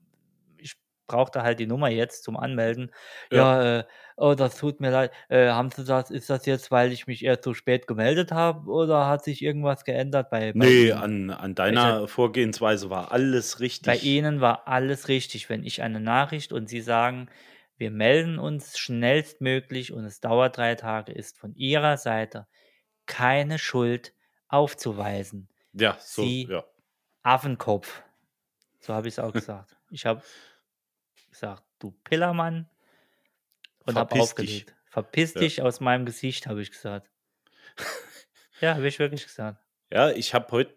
Speaker 1: ich brauchte halt die Nummer jetzt zum Anmelden.
Speaker 2: Ja.
Speaker 1: Ja, äh, oh, das tut mir leid. Äh, haben Sie das, ist das jetzt, weil ich mich erst so spät gemeldet habe oder hat sich irgendwas geändert bei, bei
Speaker 2: Nee, an, an deiner Vorgehensweise war alles
Speaker 1: Bei
Speaker 2: richtig.
Speaker 1: Ihnen war alles richtig. Wenn ich eine Nachricht und Sie sagen, wir melden uns schnellstmöglich und es dauert drei Tage, ist von Ihrer Seite keine Schuld aufzuweisen.
Speaker 2: Ja, so,
Speaker 1: Sie
Speaker 2: ja.
Speaker 1: Affenkopf. So habe ich es auch [LAUGHS] gesagt. Ich habe gesagt, du Pillermann und habe aufgelegt. Verpiss
Speaker 2: Ja.
Speaker 1: dich aus meinem Gesicht, habe ich gesagt. [LAUGHS] ja, habe ich wirklich gesagt.
Speaker 2: Ja, ich habe heute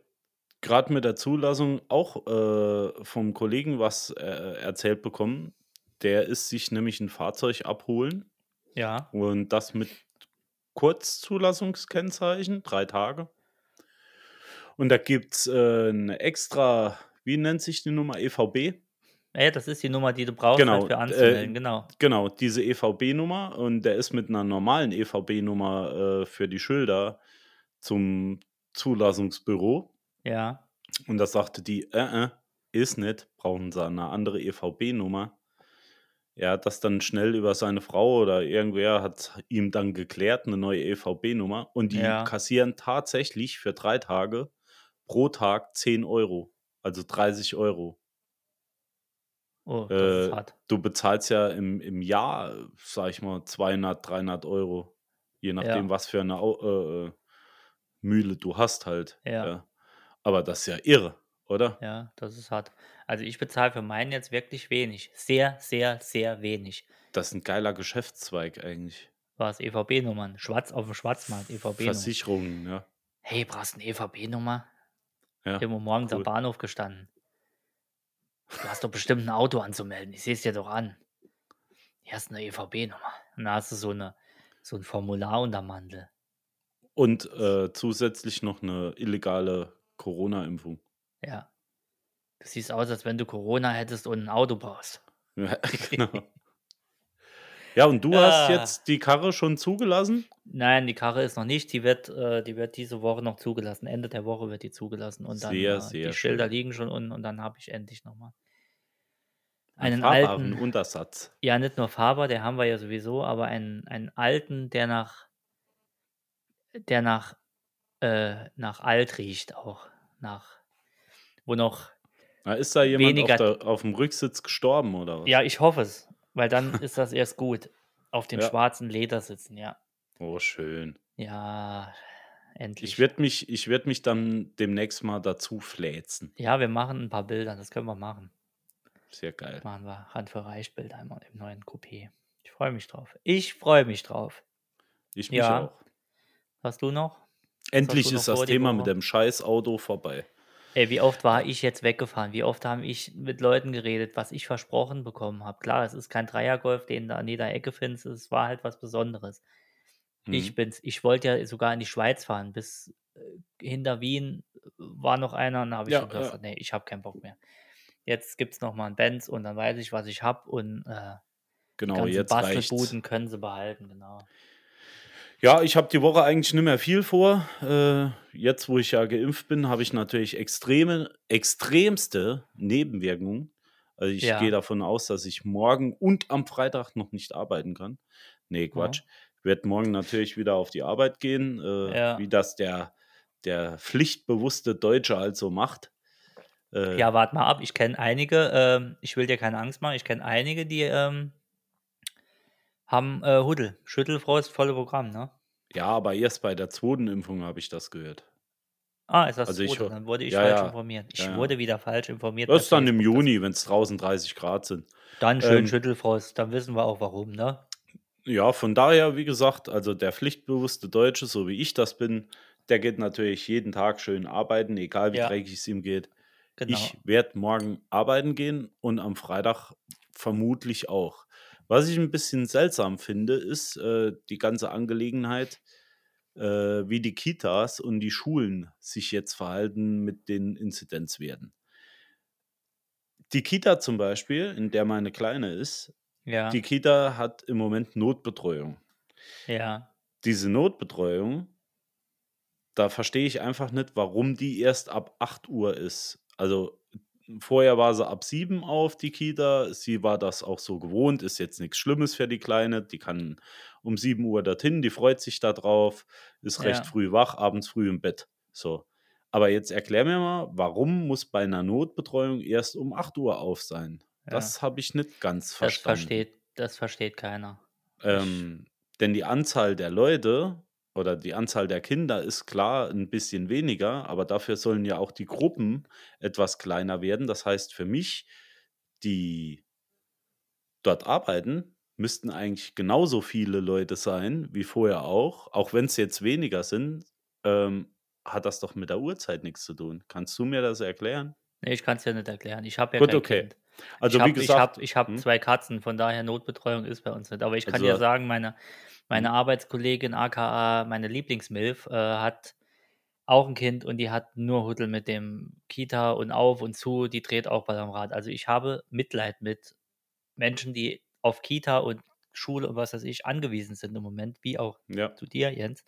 Speaker 2: gerade mit der Zulassung auch äh, vom Kollegen was äh, erzählt bekommen. Der ist sich nämlich ein Fahrzeug abholen
Speaker 1: Ja,
Speaker 2: und das mit Kurzzulassungskennzeichen, drei Tage. Und da gibt es äh, eine extra, wie nennt sich die Nummer? EVB?
Speaker 1: ey, das ist die Nummer, die du brauchst
Speaker 2: Genau,
Speaker 1: halt für
Speaker 2: äh,
Speaker 1: anzumelden. Genau.
Speaker 2: Genau, diese EVB-Nummer und der ist mit einer normalen EVB-Nummer äh, für die Schilder zum Zulassungsbüro.
Speaker 1: Ja,
Speaker 2: Und da sagte die, äh, äh, ist nicht, brauchen sie eine andere EVB-Nummer. Er hat das dann schnell über seine Frau oder irgendwer hat ihm dann geklärt, eine neue EVB-Nummer. Und die
Speaker 1: Ja.
Speaker 2: kassieren tatsächlich für drei Tage pro Tag 10 Euro, also 30 Euro.
Speaker 1: oh, das ist
Speaker 2: Äh,
Speaker 1: hart.
Speaker 2: du bezahlst ja im, im Jahr, sag ich mal, 200, 300 Euro. Je nachdem,
Speaker 1: Ja.
Speaker 2: was für eine Au äh, äh, Mühle du hast halt.
Speaker 1: Ja.
Speaker 2: Aber das ist ja irre, oder?
Speaker 1: Ja, das ist hart. Also ich bezahle für meinen jetzt wirklich wenig. Sehr, sehr, sehr wenig.
Speaker 2: Das ist ein geiler Geschäftszweig eigentlich.
Speaker 1: Was EVB-Nummern? Schwarz auf dem Schwarzmarkt, EVB-Nummer.
Speaker 2: Versicherungen, ja.
Speaker 1: Hey, brauchst du eine EVB-Nummer?
Speaker 2: ja.
Speaker 1: Immer morgens am
Speaker 2: cool.
Speaker 1: Bahnhof gestanden. Du hast doch bestimmt ein Auto anzumelden. Ich sehe es dir doch an. Hier hast du eine EVB-Nummer. Und da hast du so, eine, so ein Formular unter Mandel.
Speaker 2: Und äh, zusätzlich noch eine illegale Corona-Impfung.
Speaker 1: Ja. Du siehst aus, als wenn du Corona hättest und ein Auto brauchst.
Speaker 2: Ja, [LAUGHS] genau. Ja, und du hast
Speaker 1: Ah.
Speaker 2: jetzt die Karre schon zugelassen?
Speaker 1: Nein, die Karre ist noch nicht. Die wird, äh, die wird diese Woche noch zugelassen. Ende der Woche wird die zugelassen. Und dann
Speaker 2: Sehr,
Speaker 1: äh,
Speaker 2: sehr
Speaker 1: die Schilder
Speaker 2: schön.
Speaker 1: liegen schon unten und dann habe ich endlich nochmal
Speaker 2: Einen
Speaker 1: alten,
Speaker 2: Untersatz.
Speaker 1: ja nicht nur Faber, der haben wir ja sowieso, aber einen, einen alten, der nach, der nach, äh, nach alt riecht auch. Nach, wo noch,
Speaker 2: Na, ist da jemand
Speaker 1: Weniger-
Speaker 2: auf, der, auf dem Rücksitz gestorben oder was?
Speaker 1: ja, ich hoffe es, weil dann ist das erst gut. Auf den
Speaker 2: Ja.
Speaker 1: schwarzen Leder sitzen, ja.
Speaker 2: Oh, schön.
Speaker 1: Ja,
Speaker 2: Ich
Speaker 1: endlich.
Speaker 2: werde mich ich werde mich dann demnächst mal dazu fläzen.
Speaker 1: Ja, wir machen 'n paar Bilder, das können wir machen.
Speaker 2: Sehr geil.
Speaker 1: Machen wir Hand für Reich Bilder einmal im neuen Coupé. Ich freue mich drauf. Ich freue mich drauf.
Speaker 2: Ich mich
Speaker 1: Ja.
Speaker 2: auch.
Speaker 1: Hast du noch?
Speaker 2: Endlich
Speaker 1: du noch
Speaker 2: ist das Thema mit dem Scheiß-Auto vorbei.
Speaker 1: Ey, wie oft war ich jetzt weggefahren? Wie oft habe ich mit Leuten geredet, was ich versprochen bekommen habe? Klar, es ist kein Dreiergolf, den du an jeder Ecke findest. Es war halt was Besonderes. Ich
Speaker 2: Mhm.
Speaker 1: bin's ich wollte ja sogar in die Schweiz fahren. Bis, äh, hinter Wien, äh, war noch einer und da habe ich
Speaker 2: Ja,
Speaker 1: schon
Speaker 2: ja.
Speaker 1: gesagt: „Ne, ich habe keinen Bock mehr.“ Jetzt gibt's noch mal 'n Benz und dann weiß ich, was ich habe und, äh, die
Speaker 2: Genau,
Speaker 1: ganzen
Speaker 2: jetzt reicht's.
Speaker 1: Bastelbuden können sie behalten, genau.
Speaker 2: Ja, ich habe die Woche eigentlich nicht mehr viel vor. Äh, jetzt, wo ich ja geimpft bin, habe ich natürlich extreme extremste Nebenwirkungen. Also, ich gehe
Speaker 1: Ja.
Speaker 2: davon aus, dass ich morgen und am Freitag noch nicht arbeiten kann. Ne, Quatsch.
Speaker 1: Mhm.
Speaker 2: Ich werde morgen natürlich wieder auf die Arbeit gehen, äh,
Speaker 1: Ja.
Speaker 2: wie das der der pflichtbewusste Deutsche halt so macht. Äh,
Speaker 1: Ja, warte mal ab. Ich kenne einige, ähm ich will dir keine Angst machen, ich kenne einige, die, ähm haben, äh, Huddel, Schüttelfrost, volle Programm, ne?
Speaker 2: ja, aber erst bei der 2. Impfung habe ich das gehört.
Speaker 1: Ah, ist das
Speaker 2: Also, ich
Speaker 1: 2.?
Speaker 2: ho
Speaker 1: Dann wurde ich
Speaker 2: ja,
Speaker 1: falsch
Speaker 2: ja.
Speaker 1: informiert. Ich
Speaker 2: Ja,
Speaker 1: wurde wieder falsch informiert
Speaker 2: Das ist dann im Juni, wenn's draußen 30 Grad sind.
Speaker 1: Dann schön
Speaker 2: Ähm
Speaker 1: Schüttelfrost, dann wissen wir auch warum, ne?
Speaker 2: Ja, von daher, wie gesagt, also der pflichtbewusste Deutsche, so wie ich das bin, der geht natürlich jeden Tag schön arbeiten, egal wie dreckig es ihm geht.
Speaker 1: Genau.
Speaker 2: Ich werde morgen arbeiten gehen und am Freitag vermutlich auch. Was ich 'n bisschen seltsam finde, ist, äh, die ganze Angelegenheit, äh, wie die Kitas und die Schulen sich jetzt verhalten mit den Inzidenzwerten. Die Kita zum Beispiel, in der meine Kleine ist
Speaker 1: Ja.
Speaker 2: die Kita hat im Moment Notbetreuung.
Speaker 1: Ja.
Speaker 2: Diese Notbetreuung da verstehe ich einfach nicht, warum die erst ab 8:00 ist. Also, vorher war sie ab 7 auf, die Kita. Sie war das auch so gewohnt, ist jetzt nix Schlimmes für die Kleine. Die kann um 7:00 dorthin, die freut sich da drauf, ist recht
Speaker 1: Ja.
Speaker 2: früh wach, abends früh im Bett, so. Aber jetzt erklär mir mal, warum muss bei 'ner Notbetreuung erst um 8:00 auf sein?
Speaker 1: Ja.
Speaker 2: Das habe ich nicht ganz
Speaker 1: Das
Speaker 2: verstanden.
Speaker 1: versteht das versteht keiner.
Speaker 2: Ähm, denn die Anzahl der Leute oder die Anzahl der Kinder ist klar 'n bisschen weniger, aber dafür sollen ja auch die Gruppen etwas kleiner werden. Das heißt für mich, die dort arbeiten, müssten eigentlich genauso viele Leute sein wie vorher auch. Auch wenn's jetzt weniger sind, ähm, hat das doch mit der Uhrzeit nix zu tun. Kannst du mir das erklären?
Speaker 1: Ne, ich kann's dir nicht erklären. Ich habe ja
Speaker 2: Gut,
Speaker 1: kein
Speaker 2: okay.
Speaker 1: Kind.
Speaker 2: Also,
Speaker 1: ich
Speaker 2: wie
Speaker 1: ich
Speaker 2: gesagt
Speaker 1: habe ich habe
Speaker 2: mhm.
Speaker 1: 2 Katzen, von daher Notbetreuung ist bei uns nicht. Aber ich kann
Speaker 2: Also
Speaker 1: dir sagen, meine meine
Speaker 2: Mhm.
Speaker 1: Arbeitskollegin, aka meine Lieblingsmilf, äh, hat auch 'n Kind und die hat nur Huddel mit dem Kita und auf und zu, die dreht auch Ball am Rad. Also, ich habe Mitleid mit Menschen, die auf Kita und Schule und was weiß ich angewiesen sind im Moment, wie auch
Speaker 2: Ja.
Speaker 1: zu dir, Jens.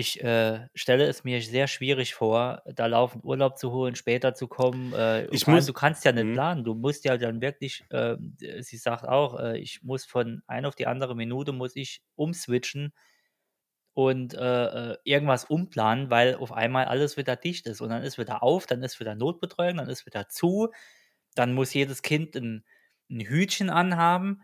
Speaker 1: Ich, äh, stelle es mir sehr schwierig vor, da laufend Urlaub zu holen, später zu kommen. Äh,
Speaker 2: Ich
Speaker 1: vor allem,
Speaker 2: muss
Speaker 1: du kannst ja nicht
Speaker 2: mhm.
Speaker 1: planen. Du musst ja dann wirklich, ähm d sie sagt auch, äh: „Ich muss von ein auf die andere Minute muss ich umswitchen und, äh, äh, irgendwas umplanen, weil auf einmal alles wieder dicht ist.“ Und dann ist wieder auf, dann ist wieder Notbetreuung, dann ist wieder zu. Dann muss jedes Kind 'n 'n Hütchen anhaben,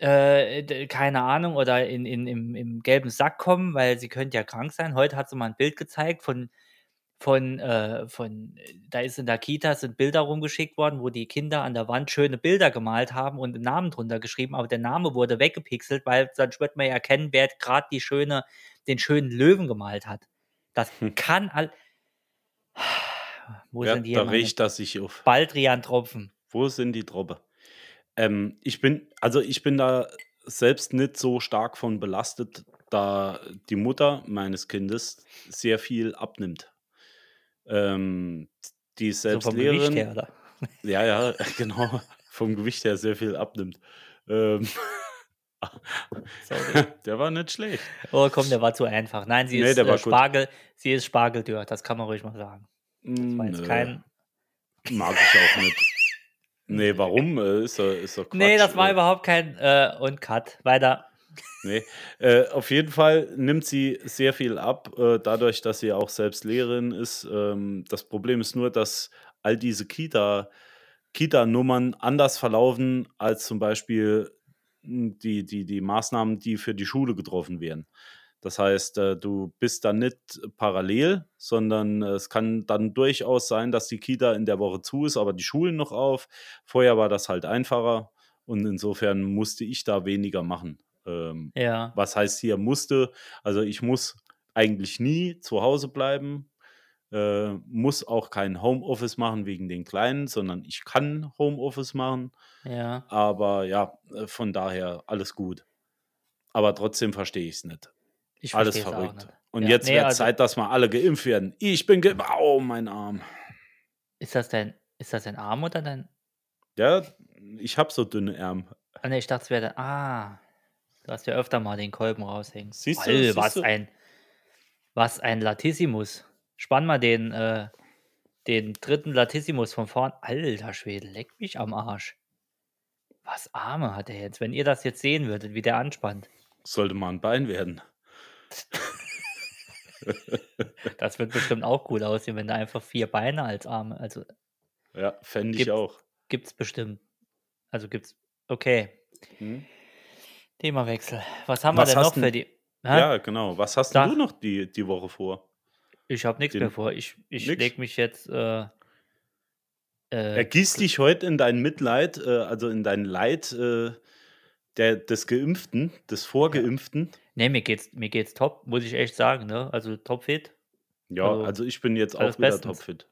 Speaker 1: äh, keine Ahnung, oder in in im im gelben Sack kommen, weil sie könnte ja krank sein. Heute hat sie mal 'n Bild gezeigt von von, äh von da ist in der Kita sind Bilder rumgeschickt worden, wo die Kinder an der Wand schöne Bilder gemalt haben und 'n Namen drunter geschrieben, aber der Name wurde weggepixelt, weil sonst würde man ja erkennen, wer grad die schöne den schönen Löwen gemalt hat. Das
Speaker 2: Hm.
Speaker 1: kann all [SIGHS] Wo
Speaker 2: Ja,
Speaker 1: sind
Speaker 2: da
Speaker 1: hier meine
Speaker 2: regt er sich auf.
Speaker 1: Baldrian-Tropfen?
Speaker 2: Wo sind die Droppe? Ähm, ich bin also, ich bin da selbst nicht so stark von belastet, da die Mutter meines Kindes sehr viel abnimmt. Ähm, die ist
Speaker 1: So
Speaker 2: selbst
Speaker 1: vom Gewicht
Speaker 2: Lehrerin.
Speaker 1: her, oder?
Speaker 2: Ja, ja, [LAUGHS] genau, vom Gewicht her sehr viel abnimmt. Ähm,
Speaker 1: Sorry. [LAUGHS]
Speaker 2: der war nicht schlecht.
Speaker 1: Oh komm, der war zu einfach. Nein, sie
Speaker 2: Ne,
Speaker 1: ist, äh,
Speaker 2: war gut.
Speaker 1: Spargel sie ist Spargeldürr, das kann man ruhig mal sagen. Das war
Speaker 2: Hm,
Speaker 1: jetzt
Speaker 2: nö.
Speaker 1: kein
Speaker 2: Mag ich auch nicht. Ne, warum? Äh, ist doch ist doch Quatsch.
Speaker 1: Ne, das war
Speaker 2: Äh,
Speaker 1: überhaupt kein äh, und Cut. Weiter.
Speaker 2: Ne, äh, auf jeden Fall nimmt sie sehr viel ab, äh, dadurch, dass sie auch selbst Lehrerin ist. Ähm, das Problem ist nur, dass all diese Kita Kita-Nummern anders verlaufen als zum Beispiel, hm, die die die Maßnahmen, die für die Schule getroffen werden. Das heißt, äh, du bist dann nicht parallel, sondern es kann dann durchaus sein, dass die Kita in der Woche zu ist, aber die Schulen noch auf. Vorher war das halt einfacher und insofern musste ich da weniger machen. Ähm,
Speaker 1: Ja.
Speaker 2: was heißt hier musste? Also ich muss eigentlich nie zu Hause bleiben, äh, muss auch kein Homeoffice machen wegen den Kleinen, sondern ich kann Homeoffice machen.
Speaker 1: Ja.
Speaker 2: Aber ja, äh, von daher alles gut. Aber trotzdem verstehe ich es nicht.
Speaker 1: Ich
Speaker 2: Alles verrückt. Und
Speaker 1: Ja,
Speaker 2: jetzt
Speaker 1: nee,
Speaker 2: wird
Speaker 1: also-
Speaker 2: Zeit, dass wir alle geimpft werden. Ich bin geimpft. Au, mein Arm.
Speaker 1: Ist das dein, ist das dein Arm oder dein.
Speaker 2: Ja, ich habe so dünne Ärmel.
Speaker 1: Ah, ne, ich dachte, es wäre dein. Ah. Du hast ja öfter mal den Kolben raushängen.
Speaker 2: Siehst du,
Speaker 1: All,
Speaker 2: siehst
Speaker 1: was
Speaker 2: du?
Speaker 1: ein. Was ein Latissimus. Spann mal den, äh, den dritten Latissimus von vorn. Alter Schwede, leck mich am Arsch. Was Arme hat er jetzt? Wenn ihr das jetzt sehen würdet, wie der anspannt.
Speaker 2: Sollte mal ein Bein werden.
Speaker 1: Das wird bestimmt auch cool aussehen, wenn da einfach vier Beine als Arme. Also
Speaker 2: Ja, fände ich auch.
Speaker 1: gibt's bestimmt. Also gibt's. Okay.
Speaker 2: Hm?
Speaker 1: Themawechsel. Was haben
Speaker 2: Was
Speaker 1: wir denn noch für die. Hä?
Speaker 2: Ja, genau. Was hast denn du noch die, die Woche vor?
Speaker 1: Ich habe nichts mehr vor. Ich, ich
Speaker 2: Nix?
Speaker 1: leg mich jetzt. Äh, äh,
Speaker 2: Ergieß dich heute in dein Mitleid, äh, also in dein Leid äh, der, des Geimpften, des Vorgeimpften.
Speaker 1: nee, mir geht's, mir geht's top, muss ich echt sagen. Ne? Also topfit.
Speaker 2: Ja,
Speaker 1: Also,
Speaker 2: also ich bin jetzt auch wieder
Speaker 1: bestens.
Speaker 2: topfit.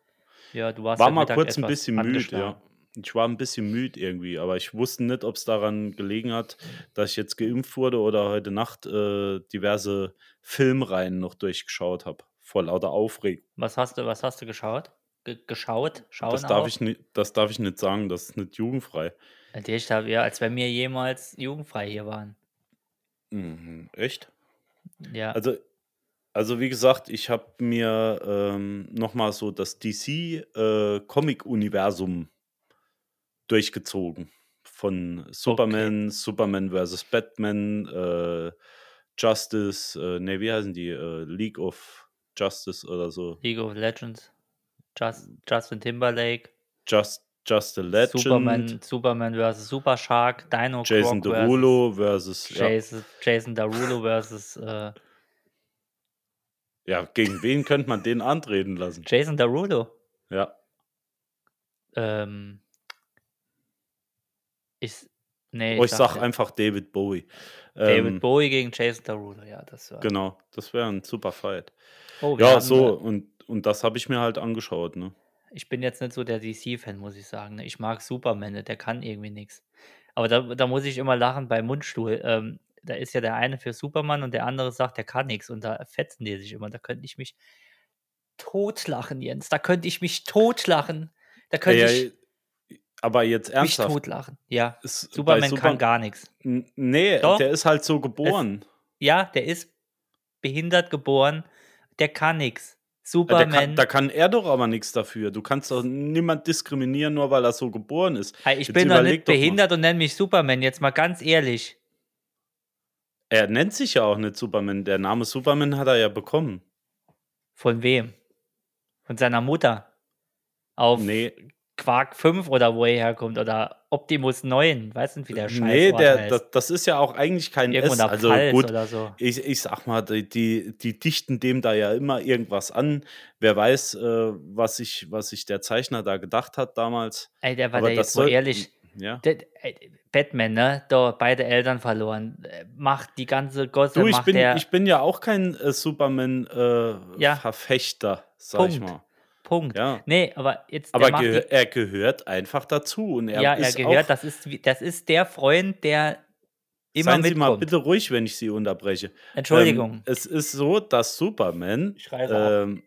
Speaker 1: Ja, du warst
Speaker 2: War mal
Speaker 1: Mittag
Speaker 2: kurz ein bisschen müde, ja. Ich war ein bisschen müde irgendwie, aber ich wusste nicht, ob es daran gelegen hat, dass ich jetzt geimpft wurde oder heute Nacht äh, diverse Filmreihen noch durchgeschaut habe. Vor lauter Aufregung.
Speaker 1: Was hast du, was hast du geschaut? Ge geschaut? Schauen
Speaker 2: Das darf,
Speaker 1: auch?
Speaker 2: ich nicht, das darf ich nicht sagen, das ist nicht jugendfrei.
Speaker 1: Natürlich, da- ja, als wenn wir jemals jugendfrei hier waren.
Speaker 2: Mhm. Echt?
Speaker 1: Ja.
Speaker 2: Also, also wie gesagt, ich habe mir ähm, nochmal so das DC-Comic-Universum durchgezogen. Von Superman, Superman vs. Batman, äh, Justice, äh, ne, wie heißen die? Äh, League of Justice oder so.
Speaker 1: League of Legends. Just, Justin Timberlake.
Speaker 2: Just, Just a Legend.
Speaker 1: Superman, Superman vs. Super Shark. Dino
Speaker 2: Jason
Speaker 1: Croc versus
Speaker 2: Derulo versus. Ja,
Speaker 1: Jason, Jason Derulo versus äh,
Speaker 2: ja, gegen wen könnte man den antreten lassen?
Speaker 1: Jason Derulo.
Speaker 2: Ja.
Speaker 1: Ähm, ich, nee,
Speaker 2: Oh, ich sag
Speaker 1: dachte,
Speaker 2: einfach David Bowie.
Speaker 1: David
Speaker 2: Ähm,
Speaker 1: Bowie gegen Jason Derulo, ja, das war.
Speaker 2: Genau, das wäre ein super Fight.
Speaker 1: Oh,
Speaker 2: Ja, so,
Speaker 1: äh,
Speaker 2: und, und das habe ich mir halt angeschaut, ne?
Speaker 1: Ich bin jetzt nicht so der DC-Fan, muss ich sagen. ne. Ich mag Superman, der kann irgendwie nichts. Aber da, da muss ich immer lachen bei Mundstuhl. Ähm, da ist ja der eine für Superman und der andere sagt, der kann nichts. Und da fetzen die sich immer. Da könnte ich mich totlachen, Jens. Da könnte ich mich totlachen. Da könnte
Speaker 2: Ja,
Speaker 1: ich
Speaker 2: aber jetzt
Speaker 1: mich
Speaker 2: ernsthaft.
Speaker 1: totlachen. Ja,
Speaker 2: ist
Speaker 1: Superman
Speaker 2: Super-
Speaker 1: kann gar nichts.
Speaker 2: Nee,
Speaker 1: Doch.
Speaker 2: der ist halt so geboren.
Speaker 1: Ja, der ist behindert geboren. Der kann nichts.
Speaker 2: Der
Speaker 1: Superman.
Speaker 2: kann, da kann er doch aber nichts dafür. Du kannst doch niemand diskriminieren, nur weil er so geboren ist.
Speaker 1: Hey, ich
Speaker 2: Jetzt
Speaker 1: bin doch nicht
Speaker 2: doch mal.
Speaker 1: behindert und nenne mich Superman. Jetzt mal ganz ehrlich.
Speaker 2: Er nennt sich ja auch nicht Superman. Der Name Superman hat er ja bekommen.
Speaker 1: Von wem? Von seiner Mutter. Auf
Speaker 2: Nee,
Speaker 1: Quark 5 oder wo er herkommt. Oder Optimus 9. Weiß nicht, wie der Scheiß
Speaker 2: nee der,
Speaker 1: heißt.
Speaker 2: das, das ist ja auch eigentlich kein
Speaker 1: Irgendwo
Speaker 2: S. Also
Speaker 1: Pfalz
Speaker 2: gut,
Speaker 1: oder so.
Speaker 2: ich, ich sag mal, die, die, die dichten dem da ja immer irgendwas an. Wer weiß, äh, was, sich, was sich der Zeichner da gedacht hat damals.
Speaker 1: Ey, der war
Speaker 2: Aber
Speaker 1: der jetzt mal
Speaker 2: soll-
Speaker 1: ehrlich.
Speaker 2: Ja.
Speaker 1: Der, Batman, ne? Da beide Eltern verloren. Äh, Macht die ganze Gosse,
Speaker 2: Du, ich bin, ich bin ja auch kein äh,
Speaker 1: Ja.
Speaker 2: Superman-Verfechter, sag ich
Speaker 1: Punkt.
Speaker 2: mal.
Speaker 1: Punkt.
Speaker 2: Ja.
Speaker 1: Nee, aber jetzt.
Speaker 2: Aber
Speaker 1: die,
Speaker 2: er gehört einfach dazu. Und er
Speaker 1: ja, er gehört.
Speaker 2: auch,
Speaker 1: Das ist, das ist der Freund, der immer
Speaker 2: Seien Sie mal bitte ruhig, wenn ich Sie unterbreche.
Speaker 1: Entschuldigung.
Speaker 2: Ähm, es ist so, dass Superman ähm,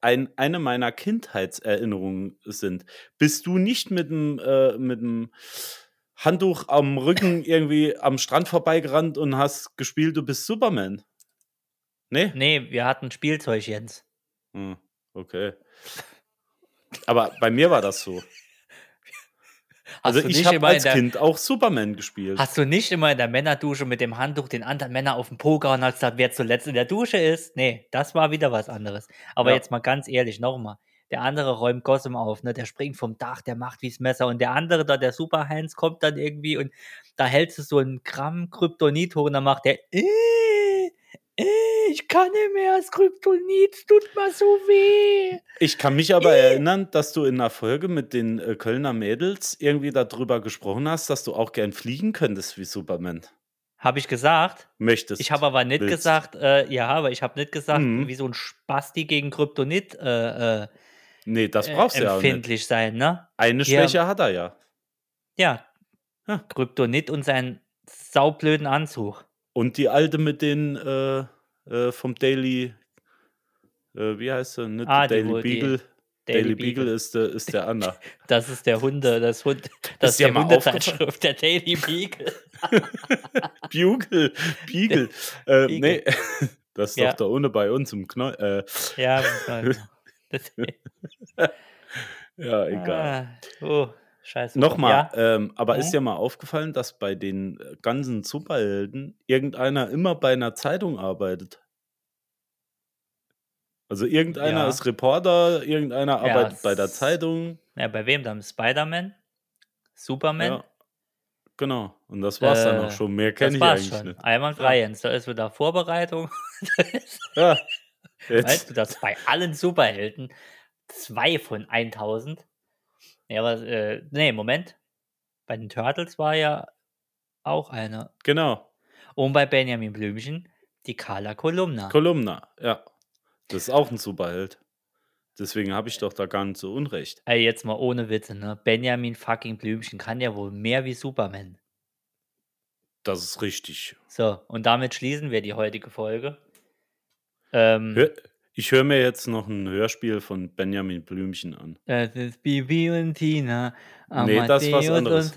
Speaker 2: ein, eine meiner Kindheitserinnerungen sind. Bist du nicht mit dem, äh, mit dem Handtuch am Rücken [LAUGHS] irgendwie am Strand vorbeigerannt und hast gespielt, du bist Superman? Nee?
Speaker 1: nee, wir hatten Spielzeug, Jens.
Speaker 2: Hm, okay. Aber bei mir war das so. Also ich habe als
Speaker 1: der-
Speaker 2: Kind auch Superman gespielt.
Speaker 1: Hast du nicht immer in der Männerdusche mit dem Handtuch den anderen Männer auf den Po gehauen und hast gesagt, wer zuletzt in der Dusche ist? Nee, das war wieder was anderes. Aber
Speaker 2: Ja.
Speaker 1: jetzt mal ganz ehrlich, nochmal. Der andere räumt Gossam auf, ne? Der springt vom Dach, der macht wie's Messer. Und der andere da, der Super-Heinz, kommt dann irgendwie und da hältst du so ein Gramm Kryptonit hoch und dann macht der äh, äh, kann nicht mehr, das Kryptonit tut mir so weh.
Speaker 2: Ich kann mich aber erinnern, dass du in einer Folge mit den äh, Kölner Mädels irgendwie darüber gesprochen hast, dass du auch gern fliegen könntest wie Superman.
Speaker 1: Habe ich gesagt?
Speaker 2: Möchtest.
Speaker 1: Ich habe aber nicht
Speaker 2: willst.
Speaker 1: gesagt, äh, ja, aber ich habe nicht gesagt,
Speaker 2: Mhm.
Speaker 1: wie so ein Spasti gegen Kryptonit äh, äh,
Speaker 2: Nee, das
Speaker 1: äh,
Speaker 2: brauchst du ja
Speaker 1: empfindlich sein, ne?
Speaker 2: Eine
Speaker 1: Ja.
Speaker 2: Schwäche hat er ja.
Speaker 1: Ja.
Speaker 2: Ja.
Speaker 1: Kryptonit und seinen saublöden Anzug.
Speaker 2: Und die alte mit den äh, vom Daily, äh, wie heißt sie? Nicht
Speaker 1: Ah,
Speaker 2: der Daily Beagle.
Speaker 1: Daily
Speaker 2: Daily,
Speaker 1: Beagle.
Speaker 2: Beagle ist, der- ist der Anna. [LAUGHS]
Speaker 1: Das ist der Hunde, das Hund, [LAUGHS] das ist die
Speaker 2: mal
Speaker 1: Hundezeitschrift, der Daily Beagle.
Speaker 2: Bugle, [LAUGHS] Beagle. Äh,
Speaker 1: Beagle.
Speaker 2: nee, das ist
Speaker 1: Ja.
Speaker 2: doch da ohne bei uns im Knoll. Äh,
Speaker 1: Ja, das,
Speaker 2: ja, egal.
Speaker 1: ah, oh, scheiße.
Speaker 2: Nochmal,
Speaker 1: Ja,
Speaker 2: ähm, aber ist
Speaker 1: Mhm.
Speaker 2: dir mal aufgefallen, dass bei den äh, ganzen Superhelden irgendeiner immer bei einer Zeitung arbeitet? Also irgendeiner
Speaker 1: Ja.
Speaker 2: ist Reporter, irgendeiner
Speaker 1: Ja,
Speaker 2: arbeitet bei der Zeitung.
Speaker 1: ja, bei wem dann? Spider-Man? Superman?
Speaker 2: Ja, genau. Und das war's dann
Speaker 1: Äh,
Speaker 2: auch schon. Mehr kenne ich eigentlich
Speaker 1: schon.
Speaker 2: nicht.
Speaker 1: Einwandfrei, Jens. Da ist wieder Vorbereitung. [LAUGHS]
Speaker 2: Ja,
Speaker 1: weißt
Speaker 2: jetzt.
Speaker 1: du, dass bei allen Superhelden zwei von 1000. Ja, aber, äh, nee, Moment. Bei den Turtles war ja auch einer.
Speaker 2: Genau.
Speaker 1: Und bei Benjamin Blümchen die Carla Kolumna.
Speaker 2: Kolumna, ja. Das ist auch ein Superheld. Deswegen habe ich doch da gar nicht so Unrecht.
Speaker 1: Ey, jetzt mal ohne Witze, ne? Benjamin fucking Blümchen kann ja wohl mehr wie Superman.
Speaker 2: Das ist richtig.
Speaker 1: So, und damit schließen wir die heutige Folge. Ähm,
Speaker 2: Hör, ich höre mir jetzt noch ein Hörspiel von Benjamin Blümchen an.
Speaker 1: das ist Bibi und Tina.
Speaker 2: Nee, das ist was anderes.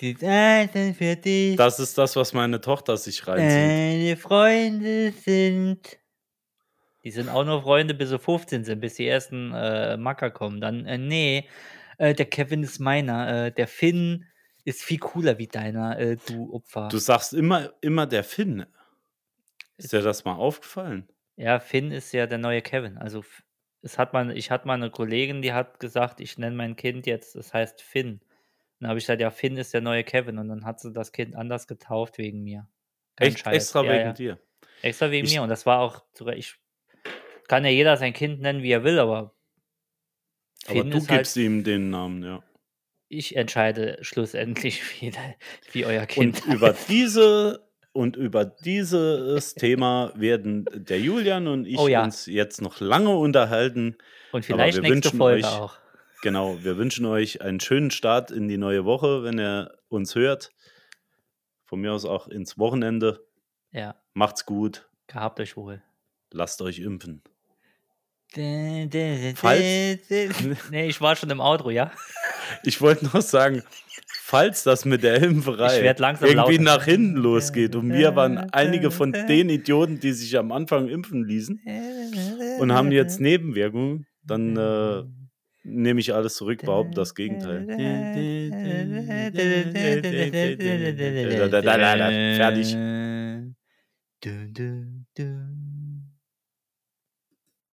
Speaker 1: Die Zeiten für dich.
Speaker 2: Das ist das, was meine Tochter sich reinzieht.
Speaker 1: Deine Freunde sind. Die sind auch nur Freunde, bis sie 15 sind, bis die ersten äh, Macker kommen. Dann, äh, nee, äh, der Kevin ist meiner. Äh, der Finn ist viel cooler wie deiner, äh, du Opfer.
Speaker 2: Du sagst immer, immer der Finn. Ist dir das mal aufgefallen?
Speaker 1: Ja, Finn ist ja der neue Kevin. Also es hat mal, ich hatte mal eine Kollegin, die hat gesagt, ich nenne mein Kind jetzt, das heißt Finn. Dann habe ich gesagt, ja, Finn ist der neue Kevin. Und dann hat sie das Kind anders getauft wegen mir. Kein
Speaker 2: Echt
Speaker 1: Scheiß.
Speaker 2: extra
Speaker 1: ja,
Speaker 2: wegen
Speaker 1: ja.
Speaker 2: dir.
Speaker 1: Extra wegen
Speaker 2: Ich-
Speaker 1: mir. Und das war auch sogar, ich kann ja jeder sein Kind nennen, wie er will, aber
Speaker 2: Aber
Speaker 1: Finn
Speaker 2: du
Speaker 1: ist halt,
Speaker 2: gibst ihm den Namen, ja.
Speaker 1: ich entscheide schlussendlich, [LAUGHS] wie, wie euer Kind
Speaker 2: Und über diese und über dieses [LAUGHS] Thema werden der Julian und ich
Speaker 1: Oh ja.
Speaker 2: uns jetzt noch lange unterhalten.
Speaker 1: Und vielleicht
Speaker 2: wir
Speaker 1: nächste Folge
Speaker 2: euch-
Speaker 1: auch.
Speaker 2: Genau, wir wünschen euch einen schönen Start in die neue Woche, wenn ihr uns hört. Von mir aus auch ins Wochenende.
Speaker 1: Ja,
Speaker 2: Macht's gut.
Speaker 1: gehabt euch wohl.
Speaker 2: Lasst euch impfen.
Speaker 1: Falls? [LAUGHS] Nee, ich war schon im Outro, ja?
Speaker 2: Ich wollte noch sagen, [LAUGHS] falls das mit der Impferei irgendwie
Speaker 1: lauter.
Speaker 2: nach hinten losgeht und wir waren einige von den Idioten, die sich am Anfang impfen ließen und haben jetzt Nebenwirkungen, dann äh, nehme ich alles zurück, behaupte das Gegenteil. Fertig.